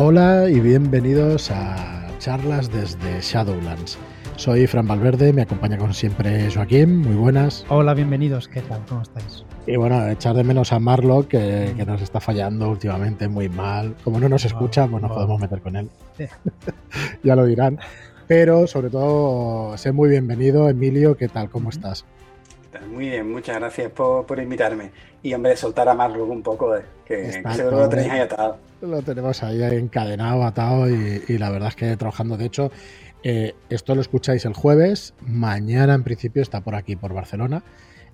Hola y bienvenidos a charlas desde Shadowlands. Soy Fran Valverde, me acompaña como siempre Joaquín, muy buenas. Hola, bienvenidos, ¿qué tal? ¿Cómo estáis? Y bueno, echar de menos a Marlock, que, que nos está fallando últimamente muy mal. Como no nos escucha, pues nos podemos meter con él. ya lo dirán. Pero sobre todo, sé muy bienvenido, Emilio, ¿qué tal? ¿Cómo estás? Muy bien, muchas gracias por, por invitarme. Y hombre, soltar a Marlock un poco, eh, que, que seguro lo tenéis ahí atado. Lo tenemos ahí encadenado, atado y, y la verdad es que trabajando. De hecho, eh, esto lo escucháis el jueves. Mañana, en principio, está por aquí, por Barcelona.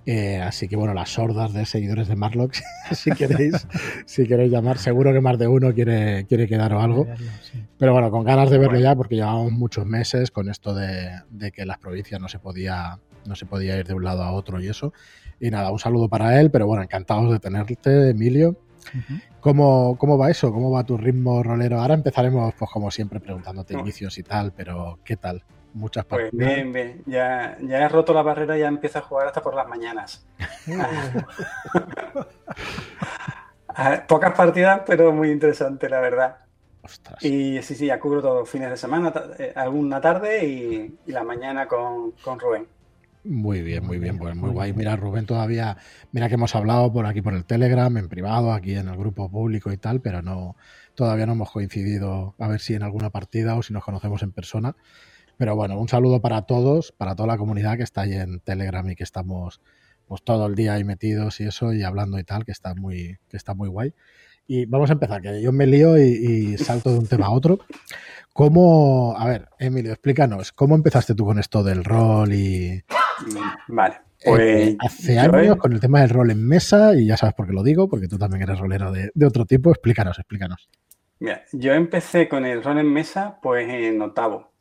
Eh, así que bueno, las sordas de seguidores de Marlock, si queréis, si queréis llamar, seguro que más de uno quiere, quiere quedar o algo. Pero bueno, con ganas de verlo ya, porque llevamos muchos meses con esto de, de, que las provincias no se podía, no se podía ir de un lado a otro y eso. Y nada, un saludo para él, pero bueno, encantados de tenerte, Emilio. Uh -huh. ¿Cómo, ¿Cómo, va eso? ¿Cómo va tu ritmo rolero? Ahora empezaremos, pues como siempre, preguntándote no. inicios y tal, pero ¿qué tal? Muchas partidas. Pues bien, bien. Ya, ya he roto la barrera y ya empiezo a jugar hasta por las mañanas. Pocas partidas, pero muy interesante, la verdad. Ostras. Y sí, sí, ya cubro todos los fines de semana, eh, alguna tarde y, y la mañana con, con Rubén. Muy bien, muy bien, pues muy guay. Mira, Rubén, todavía, mira que hemos hablado por aquí por el Telegram, en privado, aquí en el grupo público y tal, pero no, todavía no hemos coincidido a ver si en alguna partida o si nos conocemos en persona. Pero bueno, un saludo para todos, para toda la comunidad que está ahí en Telegram y que estamos pues todo el día ahí metidos y eso y hablando y tal, que está muy, que está muy guay. Y vamos a empezar, que yo me lío y, y salto de un tema a otro. ¿Cómo, a ver, Emilio, explícanos, ¿cómo empezaste tú con esto del rol y... Vale, pues... Eh, hace años con el tema del rol en mesa, y ya sabes por qué lo digo, porque tú también eres rolero de, de otro tipo, explícanos, explícanos. Mira, yo empecé con el rol en mesa pues en octavo.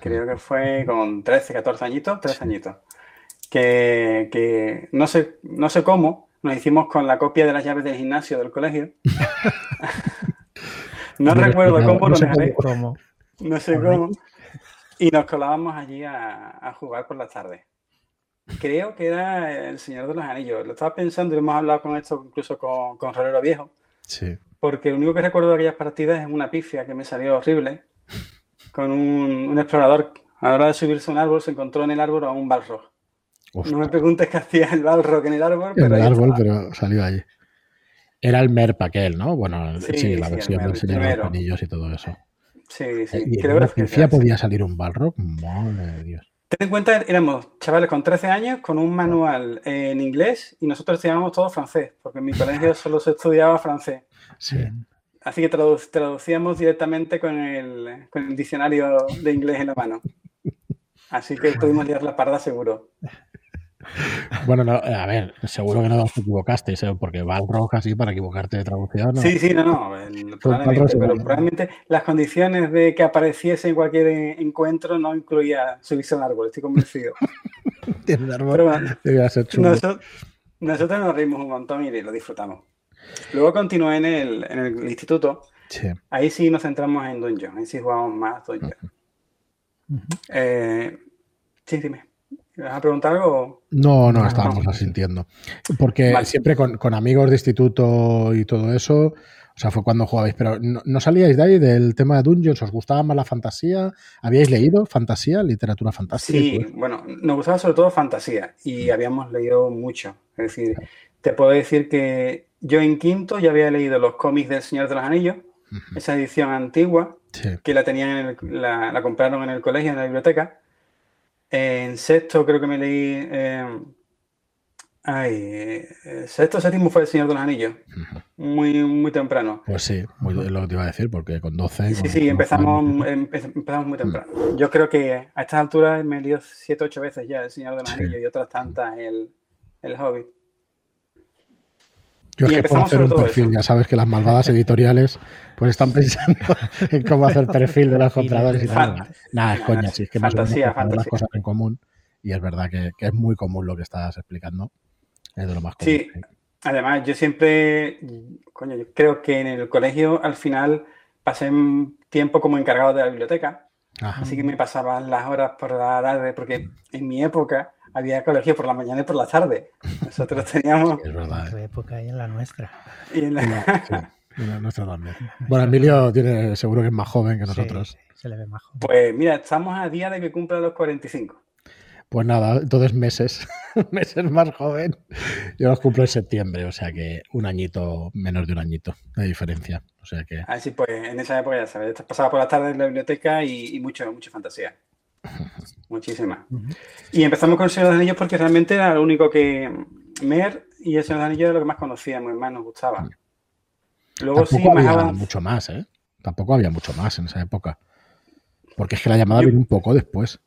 Creo que fue con 13, 14 añitos, 13 añitos. Que, que no, sé, no sé cómo, nos hicimos con la copia de las llaves del gimnasio del colegio. no, no, recuerdo no, cómo, no, sé cómo. No sé cómo. Y nos colábamos allí a, a, jugar por las tardes. Creo que era El Señor de los Anillos. Lo estaba pensando y hemos hablado con esto incluso con, con Rolero Viejo. Sí. Porque lo único que recuerdo de aquellas partidas es una pifia que me salió horrible. Con un, un explorador, a la hora de subirse a un árbol, se encontró en el árbol a un balrog. Uf. No me preguntes qué hacía el balrog en el árbol. En pero el árbol, pero salió allí. Era el MERP aquel, ¿no? Bueno, sí, sí la sí, versión del Señor de los Anillos y todo eso. Sí, sí. ¿Y Creo en una que podía salir un balrog? Madre de Dios. Ten en cuenta, éramos chavales con 13 años con un manual en inglés y nosotros estudiábamos todo francés, porque en mi colegio solo se estudiaba francés. Sí. Así que traduc traducíamos directamente con el, con el, diccionario de inglés en la mano. Así que pudimos liar la parda seguro. Bueno, no, a ver, seguro que no os equivocasteis, ¿eh? porque Balrog así para equivocarte de traducción. ¿no? Sí, sí, no, no. El, probablemente, pero probablemente las condiciones de que apareciese en cualquier encuentro no incluía subirse a un árbol, estoy convencido. Tiene un árbol. Pero, bueno, ser chulo. Nosotros, nosotros nos reímos un montón y lo disfrutamos. Luego continué en el, en el instituto. Sí. Ahí sí nos centramos en Dungeon. Ahí sí jugamos más Dungeon. Uh -huh. eh, sí, dime. ¿Me vas a preguntar algo? No, no, estábamos asintiendo. Porque vale. siempre con, con, amigos de instituto y todo eso, o sea, fue cuando jugabais, pero no, no, salíais de ahí del tema de Dungeons? ¿Os gustaba más la fantasía? ¿Habíais leído fantasía, literatura fantástica? Sí, bueno, nos gustaba sobre todo fantasía y habíamos leído mucho. Es decir, te puedo decir que yo en quinto ya había leído los cómics del Señor de los Anillos, uh -huh. esa edición antigua, sí. que la tenían en el, la, la, compraron en el colegio, en la biblioteca. En sexto creo que me leí... Eh, ay, sexto séptimo fue El Señor de los Anillos, uh -huh. muy, muy temprano. Pues sí, muy, es lo que te iba a decir, porque con 12... Sí, con, sí, empezamos, empezamos muy temprano. Uh -huh. Yo creo que a estas alturas me he leído siete, ocho veces ya El Señor de los sí. Anillos y otras tantas el, el Hobbit. Yo es que puedo hacer un perfil, eso. ya sabes que las malvadas editoriales pues están pensando en cómo hacer perfil de los compradores y tal. Nada, es coña, sí, es que fantasía, más las cosas en común y es verdad que, que, es muy común lo que estás explicando. Es de lo más común. Sí, además yo siempre, coño, yo creo que en el colegio al final pasé tiempo como encargado de la biblioteca, Ajá. así que me pasaban las horas por la tarde, porque en mi época había colegio por la mañana y por la tarde. Nosotros teníamos. Sí, es verdad. ¿eh? época y en la nuestra. Y en la... Sí. Nuestra también. Bueno, Emilio tiene, seguro que es más joven que nosotros. Sí, se le ve más joven. Pues mira, estamos a día de que cumpla los 45. Pues nada, entonces meses, meses más joven. Yo los cumplo en septiembre, o sea que un añito, menos de un añito de diferencia. O sea que. Así pues, en esa época ya sabes, pasaba por las tardes en la biblioteca y, y mucho, mucha fantasía. Muchísima. Y empezamos con el Señor de los Anillos porque realmente era lo único que Mer y el Señor de los Anillos era lo que más conocíamos, más nos gustaba. Luego Tampoco sí, más había avanzado. mucho más, ¿eh? Tampoco había mucho más en esa época. Porque es que la llamada viene un poco después.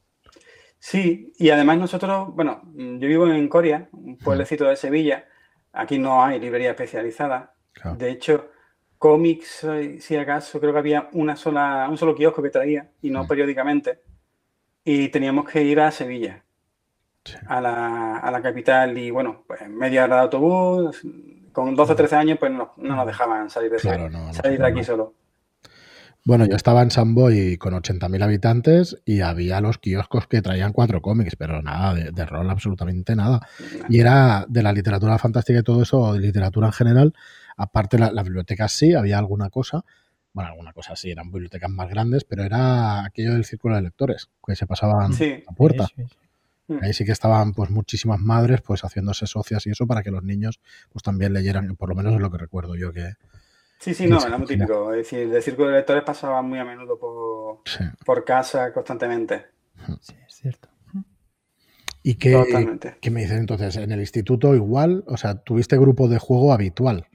Sí, y además nosotros, bueno, yo vivo en Coria, un pueblecito de Sevilla. Aquí no hay librería especializada. Claro. De hecho, cómics, si acaso, creo que había una sola, un solo kiosco que traía y no periódicamente. Y teníamos que ir a Sevilla, Sí. a la, a la capital. Y bueno, pues media hora de autobús. Con 12 o 13 años, pues no, no nos dejaban salir de, Claro, no, no, salir de aquí solo. Bueno, yo estaba en San Boy con 80.000 habitantes y había los kioscos que traían cuatro cómics, pero nada, de, de rol absolutamente nada. Y era de la literatura fantástica y todo eso, o de literatura en general. Aparte, la- las bibliotecas sí, había alguna cosa. Bueno, alguna cosa sí, eran bibliotecas más grandes, pero era aquello del círculo de lectores, que se pasaban Sí. a puerta. Sí, sí, sí. Ahí sí que estaban pues muchísimas madres pues haciéndose socias y eso para que los niños pues también leyeran, por lo menos es lo que recuerdo yo que Sí, sí, no, era muy típico. Es decir, el círculo de lectores pasaba muy a menudo por, sí. por casa constantemente. Sí, es cierto. ¿Y qué, Totalmente. qué me dices entonces? En el instituto igual, o sea, tuviste grupo de juego habitual.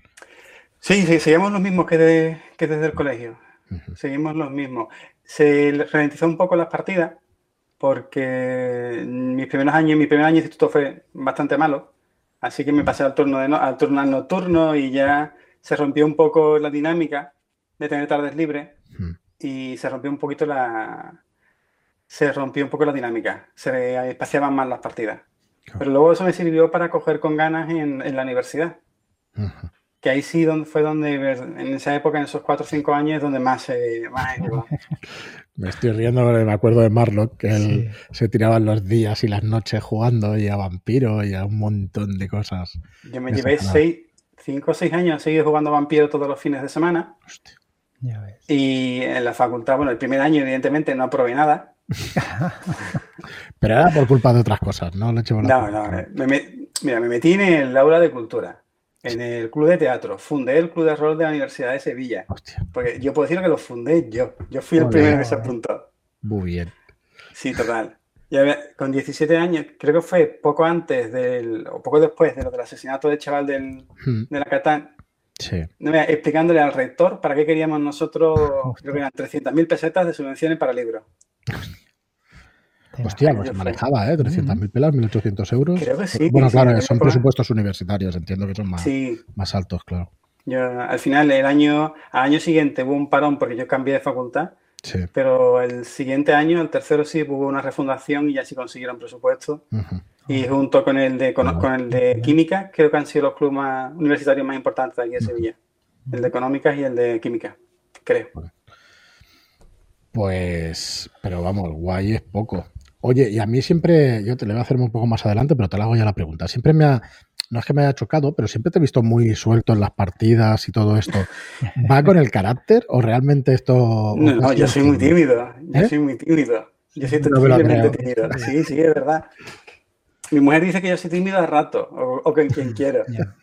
Sí, sí, seguimos los mismos que, de- que desde el colegio. Seguimos los mismos. Se ralentizó un poco las partidas porque mis primeros años, mi primer año de instituto fue bastante malo, así que me pasé al turno, de no- al turno al nocturno y ya se rompió un poco la dinámica de tener tardes libres y se rompió un poquito la se rompió un poco la dinámica, se espaciaban más las partidas. Pero luego eso me sirvió para coger con ganas en, en la universidad. Que ahí sí donde, fue donde, en esa época, en esos 4 o 5 años, es donde más, eh, más. Me estoy riendo, porque me acuerdo de Marlock, que él Sí. se tiraban los días y las noches jugando y a vampiro y a un montón de cosas. Yo me llevé es nada. 5 o 6 años seguido jugando vampiro todos los fines de semana. Hostia. Ya ves. Y en la facultad, bueno, el primer año, evidentemente, no aprobé nada. Pero era por culpa de otras cosas, ¿no? La No, culpa. no. eh, me mira, me metí en el aula de cultura, en el club de teatro. Fundé el club de rol de la Universidad de Sevilla. Hostia, Porque yo puedo decir que lo fundé yo. Yo fui el primero que se apuntó. muy bien. Sí, total. Y a ver, con 17 años, creo que fue poco antes del, o poco después de lo del asesinato del chaval del, Mm, de la Catán, Sí. explicándole al rector para qué queríamos nosotros, creo que eran 300.000 pesetas de subvenciones para libros. Hostia, pues se fui. manejaba, ¿eh? 300.000 pelas, 1.800 euros. Creo que sí, Bueno, claro, son presupuestos universitarios, entiendo que son más, Sí, más altos, claro. yo al final, el año, al año siguiente hubo un parón porque yo cambié de facultad, Sí. pero el siguiente año, el tercero sí, hubo una refundación y ya sí consiguieron presupuesto. Y junto con el de, con, con el de química, creo que han sido los clubes más, universitarios más importantes de aquí de Sevilla. El de económicas y el de química, creo. Pues, pero vamos, guay es poco. Oye, y a mí siempre, yo te le voy a hacer un poco más adelante, pero te la hago ya la pregunta. Siempre me ha, no es que me haya chocado, pero siempre te he visto muy suelto en las partidas y todo esto. ¿Va con el carácter o realmente esto... No, no, yo soy muy tímido. Yo ¿Eh? soy muy tímido. Yo soy No terriblemente creo. tímido. Sí, sí, es verdad. Mi mujer dice que yo soy tímido a rato, o, o con quien quiero. Ya.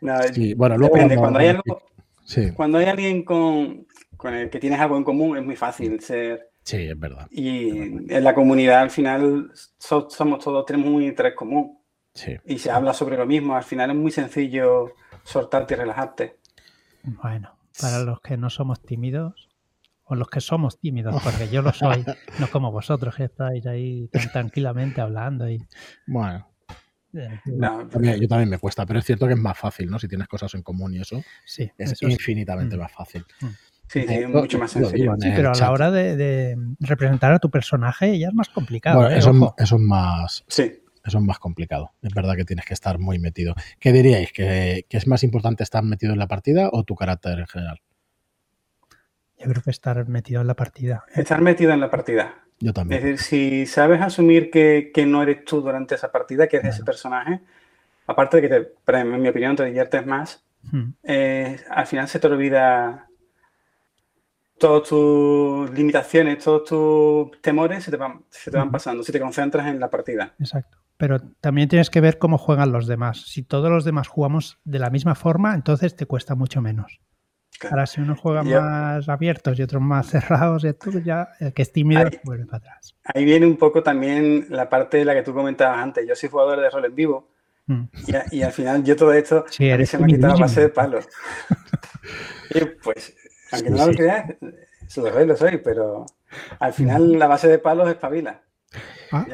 No, Sí, bueno, luego depende. cuando- Cuando hay, algo, Sí, cuando hay alguien con, con el que tienes algo en común, es muy fácil ser. Sí, es verdad. Y en la comunidad, al final, so- somos todos, tenemos un interés común. Sí. Y se habla sobre lo mismo. Al final es muy sencillo soltarte y relajarte. Bueno, para los que no somos tímidos, o los que somos tímidos, porque yo lo soy, no como vosotros que estáis ahí tan tranquilamente hablando y... Bueno, No, también- yo también me cuesta, pero es cierto que es más fácil, ¿no? Si tienes cosas en común y eso, Sí, es eso infinitamente Mm. más fácil. Sí, sí, Eh, es mucho más lo sencillo. Sí, pero a la hora de, de representar a tu personaje ya es más complicado. Bueno, ¿eh? eso, es más, Sí. eso es más complicado. Es verdad que tienes que estar muy metido. ¿Qué diríais? ¿Que, que es más importante estar metido en la partida o tu carácter en general? Yo creo que estar metido en la partida. Estar metido en la partida. Yo Es también. decir, si sabes asumir que, que no eres tú durante esa partida, que eres ese personaje, aparte de que, te, en mi opinión, te diviertes más, hmm. eh, al final se te olvida todas tus limitaciones, todos tus temores se te van, se te van pasando si te concentras en la partida. Exacto. Pero también tienes que ver cómo juegan los demás. Si todos los demás jugamos de la misma forma, entonces te cuesta mucho menos. Ahora, si uno juega más abiertos y otros más cerrados, y todo, ya el que es tímido vuelve para atrás. Ahí viene un poco también la parte de la que tú comentabas antes. Yo soy jugador de rol en vivo mm. y, al final yo todo esto se me ha quitado a base de palos. y pues, aunque no lo creas, lo lo soy, pero al final la base de palos es pavila. Ah,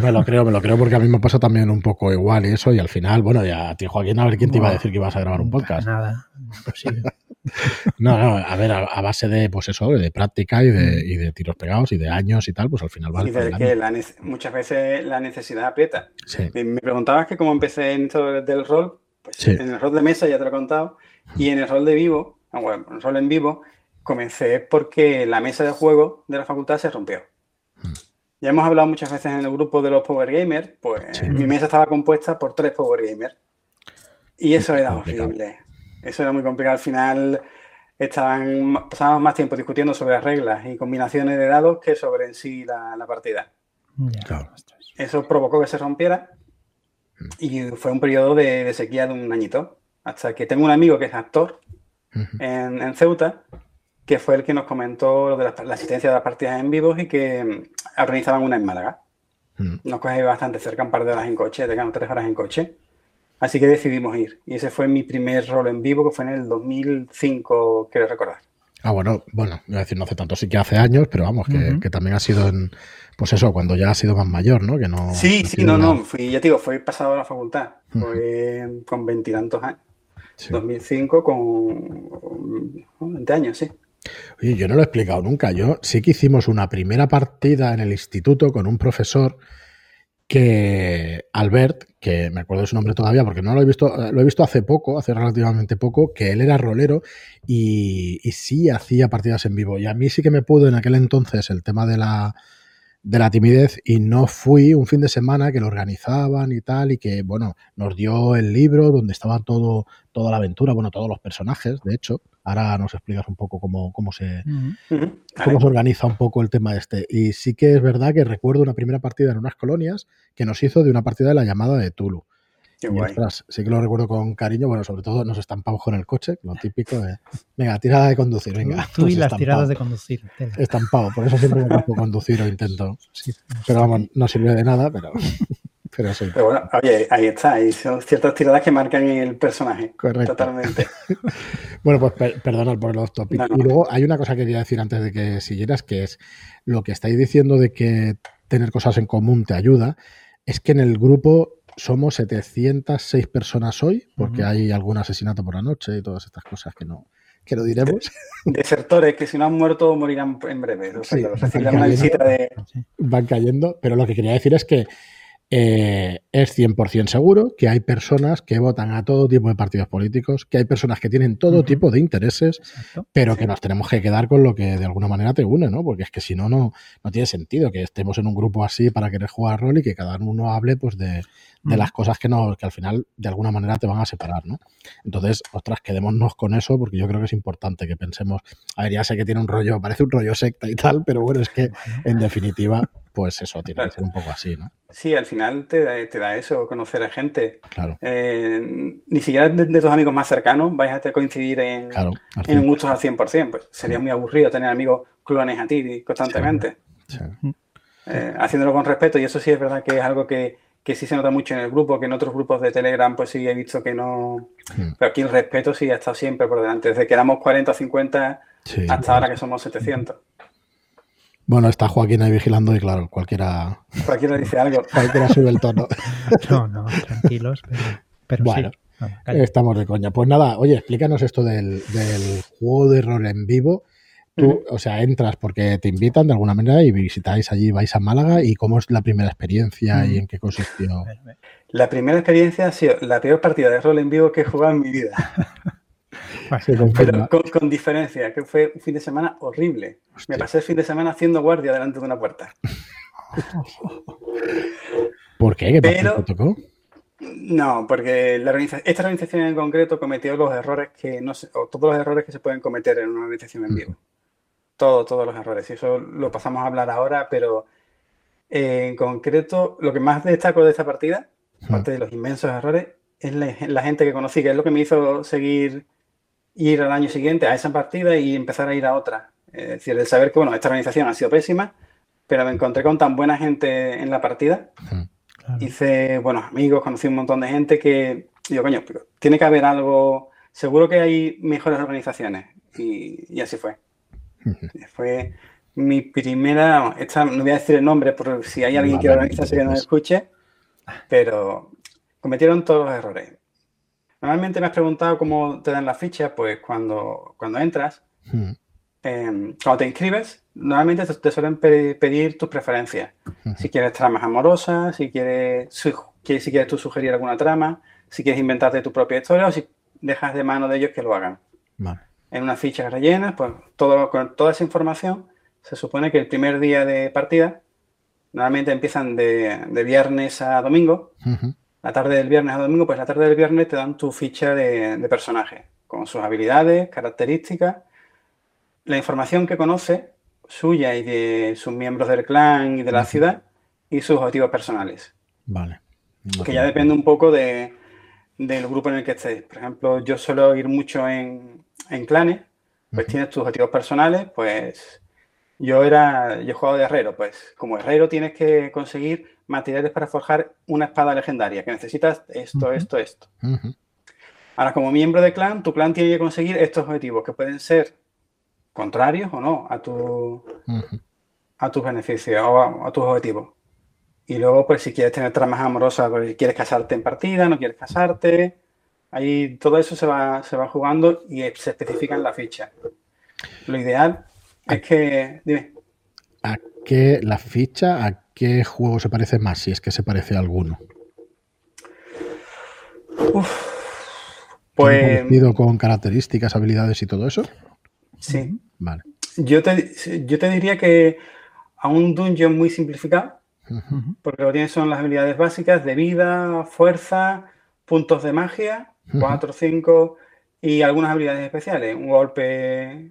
me lo creo, me lo creo porque a mí me pasa también un poco igual y eso, y al final, bueno, ya a ti Joaquín, a ver quién te iba a decir que ibas a grabar un podcast. Nada, no, no, a ver, a, base de, pues eso, de práctica y de, y de, tiros pegados y de años y tal, pues al final vale. Y de que muchas veces la necesidad aprieta. Me preguntabas que cómo empecé en esto del rol, pues en el rol de mesa ya te lo he contado, y en el rol de vivo, bueno, en el rol en vivo, comencé porque la mesa de juego de la facultad se rompió. Hmm. Ya hemos hablado muchas veces en el grupo de los Power Gamers, pues mi mesa estaba compuesta por tres Power Gamers. Y eso era horrible. Eso era muy complicado. Al final estaban, pasábamos más tiempo discutiendo sobre las reglas y combinaciones de dados que sobre en sí la, partida. Eso provocó que se rompiera mm. y fue un periodo de, sequía de un añito. Hasta que tengo un amigo que es actor en, en Ceuta que fue el que nos comentó lo de la, asistencia de las partidas en vivos y que mm, organizaban una en Málaga. Mm. Nos coge bastante cerca, un par de horas en coche, de tres horas en coche. Así que decidimos ir. Y ese fue mi primer rol en vivo, que fue en el 2005, quiero recordar. Ah, bueno, bueno, voy a decir, no hace tanto, sí que hace años, pero vamos, que, también ha sido en, pues eso, cuando ya ha sido más mayor, ¿no? Que no sí, sí, no, no, fui, ya te digo, fue pasado a la facultad, fue con veintitantos años. 2005 con 20 años, sí. Oye, yo no lo he explicado nunca. Yo sí que hicimos una primera partida en el instituto con un profesor que Albert, que me acuerdo de su nombre todavía porque no lo he visto, lo he visto hace poco, hace relativamente poco, que él era rolero y, y sí hacía partidas en vivo. Y a mí sí que me pudo en aquel entonces el tema de la, de la timidez y no fui un fin de semana que lo organizaban y tal y que, bueno, nos dio el libro donde estaba todo, toda la aventura, bueno, todos los personajes, de hecho. Ahora nos explicas un poco cómo, cómo, se, cómo se organiza un poco el tema este. Y sí que es verdad que recuerdo una primera partida en unas colonias que nos hizo de una partida de la llamada de Tulu sí que lo recuerdo con cariño. Bueno, sobre todo nos estampamos con el coche, lo típico de. Venga, tirada de conducir, venga. Tú y las tiradas de conducir. Estampado, por eso siempre me campo conducir o intento. Pero vamos, no sirve de nada, pero. Pero sí. Pero bueno, oye, ahí está, hay son ciertas tiradas que marcan el personaje. Correcto. Totalmente. bueno, pues perdonad por los tópicos. Y luego hay una cosa que quería decir antes de que siguieras, que es lo que estáis diciendo de que tener cosas en común te ayuda, es que en el grupo somos 706 personas hoy, porque hay algún asesinato por la noche y todas estas cosas que no, que lo diremos. Desertores que si no han muerto morirán en breve. Van cayendo, pero lo que quería decir es que eh, es 100% seguro que hay personas que votan a todo tipo de partidos políticos, que hay personas que tienen todo tipo de intereses, pero que nos tenemos que quedar con lo que de alguna manera te une, ¿no? Porque es que si no, no, no tiene sentido que estemos en un grupo así para querer jugar rol y que cada uno hable pues de, de las cosas que, no, que al final de alguna manera te van a separar, ¿no? Entonces, ostras, quedémonos con eso porque yo creo que es importante que pensemos, a ver, ya sé que tiene un rollo, parece un rollo secta y tal, pero bueno, es que en definitiva, pues eso, tiene que ser un poco así, ¿no? Sí, al final te da, te da eso, conocer a gente. Claro. Eh, ni siquiera de, tus amigos más cercanos vais a coincidir en, en gustos al 100%, pues sería muy aburrido tener amigos clones a ti constantemente. Eh, haciéndolo con respeto, y eso sí es verdad que es algo que que sí se nota mucho en el grupo, que en otros grupos de Telegram pues sí he visto que no... Hmm. Pero aquí el respeto sí ha estado siempre por delante, desde que éramos 40 o 50 hasta ahora que somos 700. Bueno, está Joaquín ahí vigilando y claro, cualquiera... Cualquiera dice algo. Cualquiera sube el tono. No, no, tranquilos, pero, bueno, estamos de coña. Pues nada, oye, explícanos esto del, del juego de rol en vivo Tú, o sea, entras porque te invitan de alguna manera y visitáis allí, vais a Málaga y cómo es la primera experiencia y en qué consistió. La primera experiencia ha sido la peor partida de rol en vivo que he jugado en mi vida. Pero con, diferencia, que fue un fin de semana horrible. Me pasé el fin de semana haciendo guardia delante de una puerta. ¿Por qué? ¿Qué Pero, tocó? No, porque esta organización en concreto cometió los errores que no se, o todos los errores que se pueden cometer en una organización en vivo. Todos, todos los errores. Y eso lo pasamos a hablar ahora, pero eh, en concreto, lo que más destaco de esta partida, aparte de los inmensos errores, es la, gente que conocí, que es lo que me hizo seguir ir al año siguiente a esa partida y empezar a ir a otra. Es decir, el saber que, bueno, esta organización ha sido pésima, pero me encontré con tan buena gente en la partida Hice buenos amigos, conocí un montón de gente que digo, coño, pero tiene que haber algo, seguro que hay mejores organizaciones. Y, así fue. fue mi primera, esta, no voy a decir el nombre por si hay alguien que organizarse que no escuche, pero cometieron todos los errores. Normalmente me has preguntado cómo te dan las fichas, pues cuando, cuando entras, Em, cuando te inscribes, normalmente te, suelen pedir tus preferencias. Si quieres tramas amorosas, si quieres, si quieres tú sugerir alguna trama, si quieres inventarte tu propia historia o si dejas de mano de ellos que lo hagan. En una ficha rellena, pues todo, con toda esa información, se supone que el primer día de partida, normalmente empiezan de, viernes a domingo, la tarde del viernes a domingo, pues la tarde del viernes te dan tu ficha de, de personaje, con sus habilidades, características la información que conoce, suya y de sus miembros del clan y de la ciudad, y sus objetivos personales. Vale. Que ya depende un poco de, del grupo en el que estés. Por ejemplo, yo suelo ir mucho en, en clanes, pues tienes tus objetivos personales, pues yo era, yo he jugado de herrero, pues como herrero tienes que conseguir materiales para forjar una espada legendaria, que necesitas esto, esto, esto. Ahora, como miembro de clan, tu clan tiene que conseguir estos objetivos, que pueden ser contrarios o no a, tu, a tus beneficios o a, tus objetivos. Y luego, pues si quieres tener tramas amorosas, pues, quieres casarte en partida, no quieres casarte, ahí todo eso se va, se va jugando y se especifica en la ficha. Lo ideal es que... Dime. ¿A qué la ficha, a qué juego se parece más, si es que se parece a alguno? Uf, pues... con características, habilidades y todo eso? Sí. Vale. Yo te, yo te diría que a un dungeon muy simplificado, porque lo que tienes son las habilidades básicas de vida, fuerza, puntos de magia, 4 o 5, y algunas habilidades especiales, un golpe,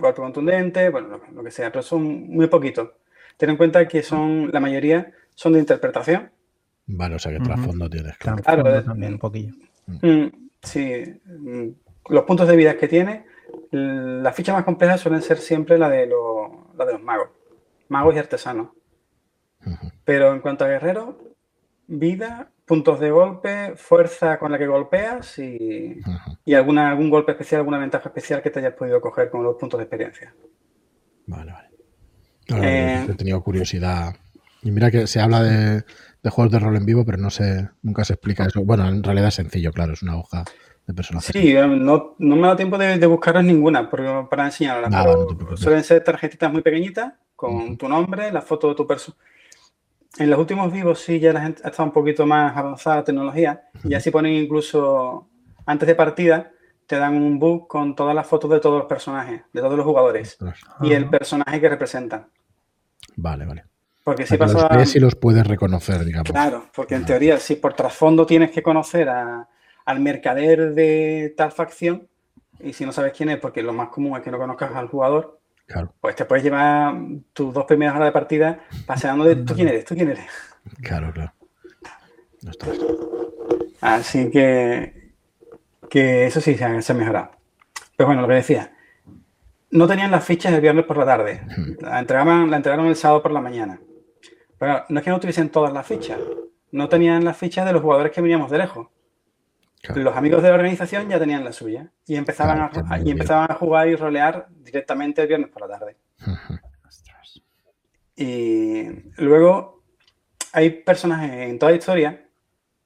contundente, bueno, lo, que sea, pero son muy poquitos. Ten en cuenta que son, la mayoría son de interpretación. Vale, o sea que trasfondo tienes. Claro, también un poquillo. Mm, sí, mm, los puntos de vida que tiene las fichas más complejas suelen ser siempre la de, la de los magos, magos y artesanos. Pero en cuanto a guerreros, vida, puntos de golpe, fuerza con la que golpeas y, alguna, algún golpe especial, alguna ventaja especial que te hayas podido coger con los puntos de experiencia. Vale, vale. Eh, he tenido curiosidad. Y mira que se habla de, de, juegos de rol en vivo, pero no sé, nunca se explica eso. Bueno, en realidad es sencillo, claro, es una hoja Sí, eh, no, no me da tiempo de, de ninguna para enseñarlas. suelen ser tarjetitas muy pequeñitas con tu nombre, la foto de tu persona. En los últimos vivos sí ya la gente ha estado un poquito más avanzada la tecnología y así ponen incluso antes de partida te dan un book con todas las fotos de todos los personajes, de todos los jugadores y el personaje que representan. Vale, vale. Porque si pasa... Los si los puedes reconocer, digamos. Claro, porque en teoría si por trasfondo tienes que conocer a, al mercader de tal facción y si no sabes quién es, porque lo más común es que no conozcas al jugador, pues te puedes llevar tus dos primeras horas de partida paseando de tú quién eres, tú quién eres. Claro, claro. Así que, que eso sí se ha, mejorado. Pero bueno, lo que decía, no tenían las fichas el viernes por la tarde, la, entregaban, la entregaron el sábado por la mañana. Pero no es que no tuviesen todas las fichas, no tenían las fichas de los jugadores que veníamos de lejos. Los amigos de la organización ya tenían la suya y empezaban, a, y empezaban a jugar y rolear directamente el viernes por la tarde. y luego hay personajes en toda la historia,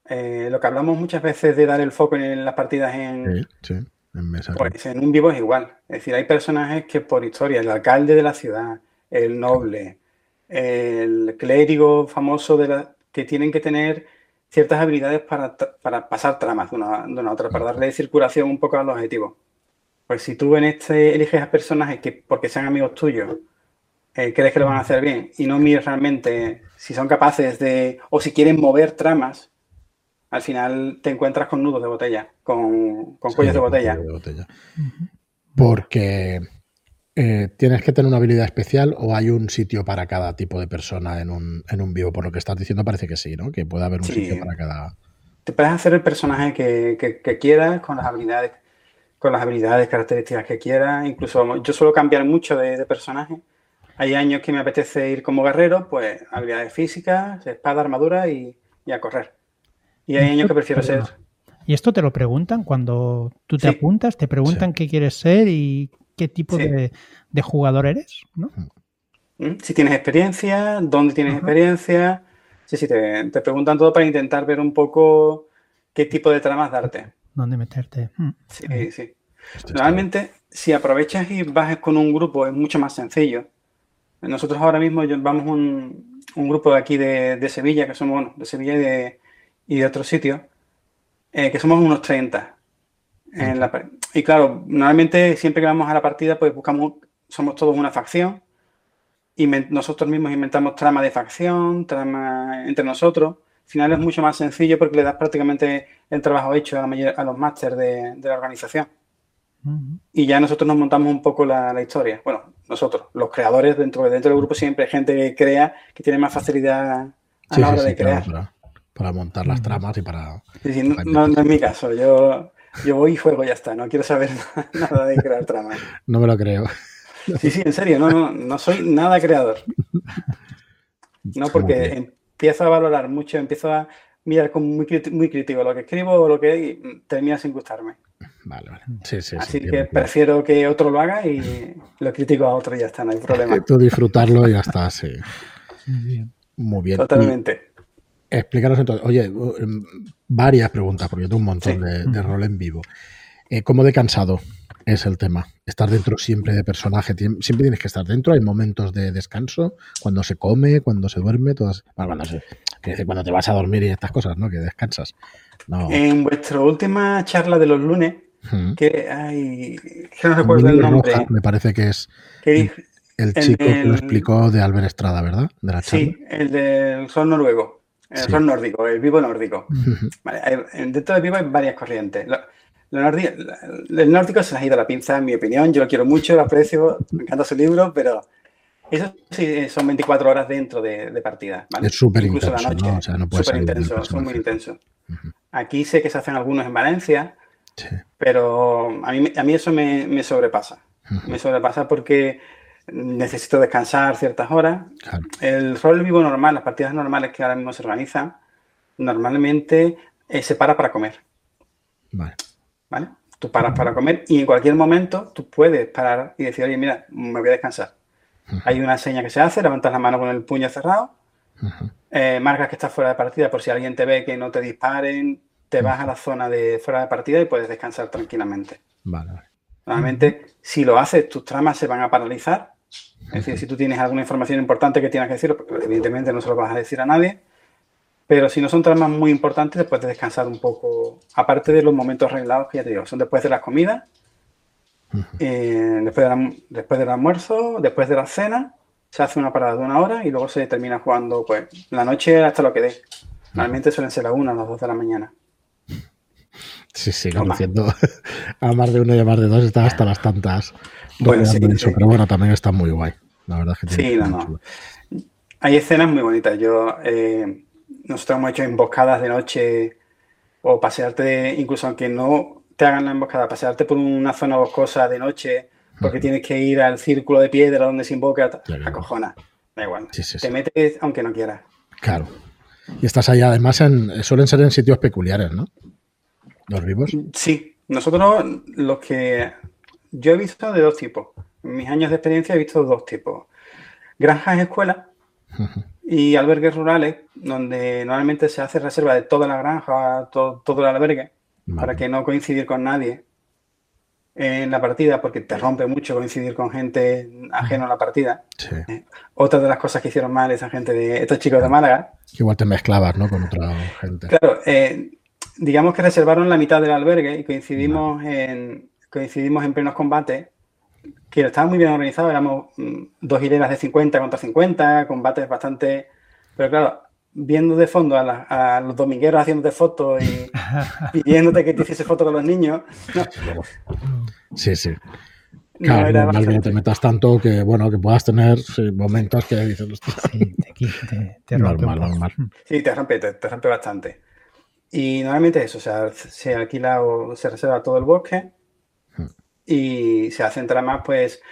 eh, lo que hablamos muchas veces de dar el foco en las partidas en, en, pues, en un vivo es igual. Es decir, hay personajes que por historia, el alcalde de la ciudad, el noble, el clérigo famoso de la, que tienen que tener ciertas habilidades para, pasar tramas de una, de una, otra, para darle circulación un poco a los objetivos. Pues si tú en este eliges a personajes que porque sean amigos tuyos, eh, crees que lo van a hacer bien y no miras realmente si son capaces de, o si quieren mover tramas, al final te encuentras con nudos de botella, con, cuellos de botella. Porque eh, tienes que tener una habilidad especial o hay un sitio para cada tipo de persona en un, en un vivo. Por lo que estás diciendo parece que sí, ¿no? Que puede haber un sitio para cada... Te puedes hacer el personaje que, quieras con las habilidades con las habilidades, características que quieras. Incluso yo suelo cambiar mucho de, personaje. Hay años que me apetece ir como guerrero, pues habilidades físicas, espada, armadura y, a correr. Y hay años que prefiero ser... ¿Y esto te lo preguntan cuando tú te apuntas? ¿Te preguntan qué quieres ser y qué tipo de, jugador eres? ¿no? Mm, si tienes experiencia, dónde tienes experiencia. Sí, sí, te, preguntan todo para intentar ver un poco qué tipo de tramas darte. ¿Dónde meterte? Mm. Sí, sí. Normalmente, si aprovechas y bajes con un grupo, es mucho más sencillo. Nosotros ahora mismo vamos un, un grupo de aquí de, Sevilla, que somos, bueno, de Sevilla y de, y de otros sitios, eh, que somos unos 30. En la, y claro, normalmente siempre que vamos a la partida, pues buscamos, somos todos una facción y nosotros mismos inventamos trama de facción, trama entre nosotros. Al final es mucho más sencillo porque le das prácticamente el trabajo hecho a, a los másters de, la organización. Y ya nosotros nos montamos un poco la, historia. Bueno, nosotros, los creadores dentro, dentro del grupo siempre hay gente que crea, que tiene más facilidad a la hora de crear. para, montar las tramas y para... no, no, es mi caso. Yo yo voy y juego y ya está, no quiero saber nada de crear tramas. No me lo creo. Sí, sí, en serio, no, no, no soy nada creador. No, porque empiezo a valorar mucho, empiezo a mirar como muy, muy crítico lo que escribo o lo que termina sin gustarme. Vale, vale. Sí, sí, Así que prefiero que otro lo haga y lo critico a otro y ya está, no hay problema. Tú disfrutarlo y ya está, sí. Muy bien. Totalmente. explícanos entonces, oye, varias preguntas, porque tengo un montón de, rol en vivo. Eh, ¿Cómo de cansado es el tema? Estar dentro siempre de personaje, siempre tienes que estar dentro, hay momentos de descanso, cuando se come, cuando se duerme, todas. Bueno, cuando te vas a dormir y estas cosas, ¿no? Que descansas. En vuestra última charla de los lunes, que hay. que no recuerdo el nombre. me parece que es. el, chico que lo explicó de Albert Estrada, ¿verdad? De la Sí, el del sol noruego. El rol nórdico, el vivo nórdico. dentro del vivo hay varias corrientes. el nórdico se les ha ido la pinza, en mi opinión. Yo lo quiero mucho, lo aprecio, me encanta su libro, pero eso sí son 24 horas dentro de, partida. Es súper intenso. la noche. súper intenso, son muy intensos. Aquí sé que se hacen algunos en Valencia, pero a mí, a mí eso me, sobrepasa. Me sobrepasa porque necesito descansar ciertas horas. El rol vivo normal, las partidas normales que ahora mismo se organizan, normalmente eh, se para para comer. Vale. ¿Vale? Tú paras para comer y en cualquier momento tú puedes parar y decir, oye, mira, me voy a descansar. Hay una seña que se hace, levantas la mano con el puño cerrado, eh, marcas que estás fuera de partida por si alguien te ve que no te disparen, te vas a la zona de fuera de partida y puedes descansar tranquilamente. Vale. Normalmente, si lo haces, tus tramas se van a paralizar es decir, si tú tienes alguna información importante que tienes que decir, evidentemente no se lo vas a decir a nadie, pero si no son tramas muy importantes, después de descansar un poco, aparte de los momentos arreglados que ya te digo, son después de las comidas, eh, después, después del almuerzo, después de la cena, se hace una parada de una hora y luego se termina jugando pues la noche hasta lo que dé. Normalmente suelen ser las una o las dos de la mañana. Sí, sí, conociendo a más de uno y a más de dos está hasta las tantas. Bueno, sí, Pero bueno, también está muy guay. La verdad es que Sí, no, no. Hay escenas muy bonitas. Yo, eh, nosotros hemos hecho emboscadas de noche o pasearte, incluso aunque no te hagan la emboscada, pasearte por una zona boscosa de noche porque tienes que ir al círculo de piedra donde se invoca, claro. acojona. Da igual. te metes aunque no quieras. Claro. Y estás allá, además, en, suelen ser en sitios peculiares, ¿no? Los vivos. Sí. Nosotros, los que yo he visto de dos tipos. En mis años de experiencia he visto dos tipos. Granjas escuelas y albergues rurales, donde normalmente se hace reserva de toda la granja, todo, el albergue, para que no coincidir con nadie en la partida, porque te rompe mucho coincidir con gente ajena a la partida. Eh, otra de las cosas que hicieron mal esa gente de estos chicos de Málaga. Igual te mezclabas, ¿no? Con otra gente. Claro, eh, digamos que reservaron la mitad del albergue y coincidimos en coincidimos en plenos combates, que estaba muy bien organizado, éramos mm, dos hileras de 50 contra 50, combates bastante... Pero claro, viendo de fondo a, los domingueros haciéndote fotos y pidiéndote que te hiciese fotos con los niños. Sí, sí. Claro, no que te metas tanto que, bueno, que puedas tener momentos que dices, sí, te, te, rompe normal, Sí, te rompe, te, rompe bastante. Y normalmente eso, o sea, se alquila o se reserva todo el bosque hmm. y se centra más, pues,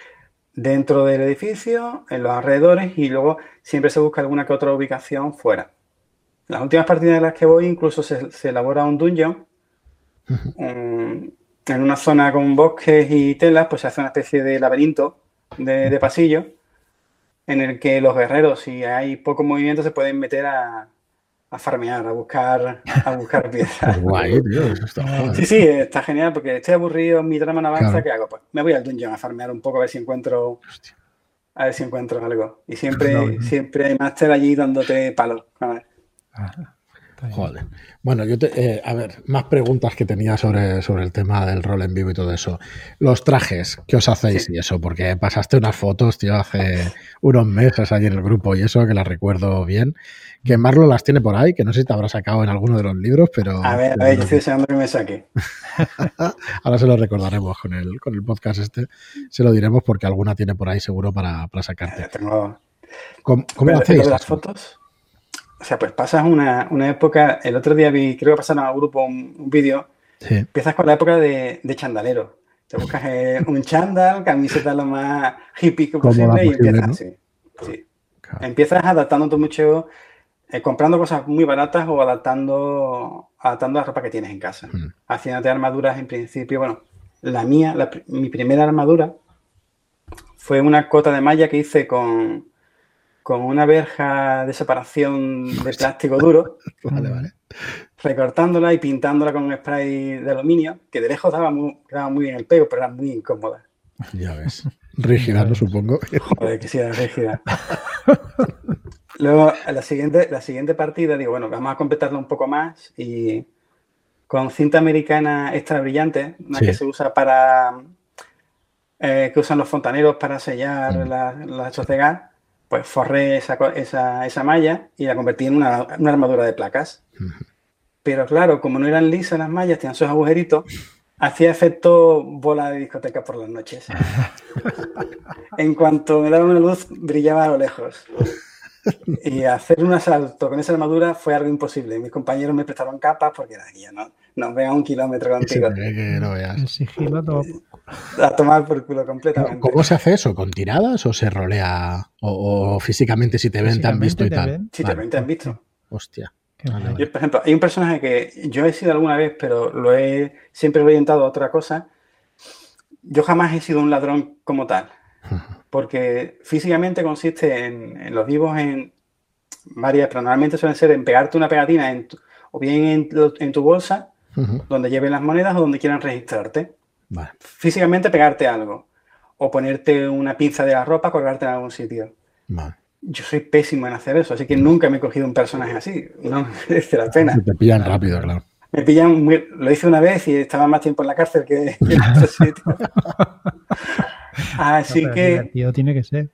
dentro del edificio, en los alrededores y luego siempre se busca alguna que otra ubicación fuera. Las últimas partidas en las que voy incluso se, elabora un dungeon. en una zona con bosques y telas, pues se hace una especie de laberinto de, pasillo en el que los guerreros, si hay poco movimiento, se pueden meter a, a farmear, a buscar, a buscar piezas. Guay, tío, Sí, sí, está genial porque estoy aburrido, mi drama no avanza, ¿qué hago? Pues me voy al dungeon a farmear un poco a ver si encuentro a ver si encuentro algo. Y siempre, siempre hay máster allí dándote palos. Joder. Bueno, yo te, eh, a ver, más preguntas que tenía sobre, sobre el tema del rol en vivo y todo eso. Los trajes, ¿qué os hacéis y eso? Porque pasaste unas fotos, tío, hace unos meses allí en el grupo y eso, que las recuerdo bien. Que Marlo las tiene por ahí, que no sé si te habrá sacado en alguno de los libros, pero. A ver, a ver, yo estoy deseando que me saque. Ahora se lo recordaremos con el, con el podcast este. Se lo diremos porque alguna tiene por ahí seguro para, para sacarte. Tengo... ¿Cómo, cómo hacéis? las fotos? O sea, pues pasas una, época. El otro día vi, creo que pasaron al grupo un, vídeo. Empiezas con la época de, chandalero. Te buscas eh, un chandal, camiseta lo más hippie posible y empiezas así. Sí. Empiezas adaptándote mucho, eh, comprando cosas muy baratas o adaptando, adaptando la ropa que tienes en casa. Mm. Haciéndote armaduras en principio. Bueno, la mía, mi primera armadura fue una cota de malla que hice con, con una verja de separación de plástico duro. vale, vale. Recortándola y pintándola con un spray de aluminio, que de lejos daba muy, muy bien el pego, pero era muy incómoda. Ya ves. Rígida, ¿no? Supongo. Joder, que sí, era rígida. Luego, la siguiente, la siguiente partida, digo, bueno, vamos a completarla un poco más y con cinta americana extra brillante, una que se usa para. Eh, que usan los fontaneros para sellar mm. las hechos de gas pues forré esa, esa, malla y la convertí en una, armadura de placas. Pero claro, como no eran lisas las mallas, tenían sus agujeritos, hacía efecto bola de discoteca por las noches. en cuanto me daba una luz, brillaba a lo lejos. Y hacer un asalto con esa armadura fue algo imposible. Mis compañeros me prestaron capas porque era ya no, nos vean un kilómetro contigo. que no veas. A tomar por culo completamente. ¿Cómo se hace eso? ¿Con tiradas o se rolea? ¿O, físicamente si te ven, te han visto y tal? Si te ven, te han visto. Hostia. por ejemplo, hay un personaje que yo he sido alguna vez, pero lo he siempre he orientado a otra cosa. Yo jamás he sido un ladrón como tal. Porque físicamente consiste en, los vivos en varias, pero normalmente suelen ser en pegarte una pegatina en o bien en, tu bolsa, donde lleven las monedas o donde quieran registrarte. Físicamente pegarte algo. O ponerte una pinza de la ropa, colgarte en algún sitio. Yo soy pésimo en hacer eso, así que nunca me he cogido un personaje así. No merece la pena. Te pillan rápido, claro. Me pillan Lo hice una vez y estaba más tiempo en la cárcel que, en otro sitio. así que. tiene que ser.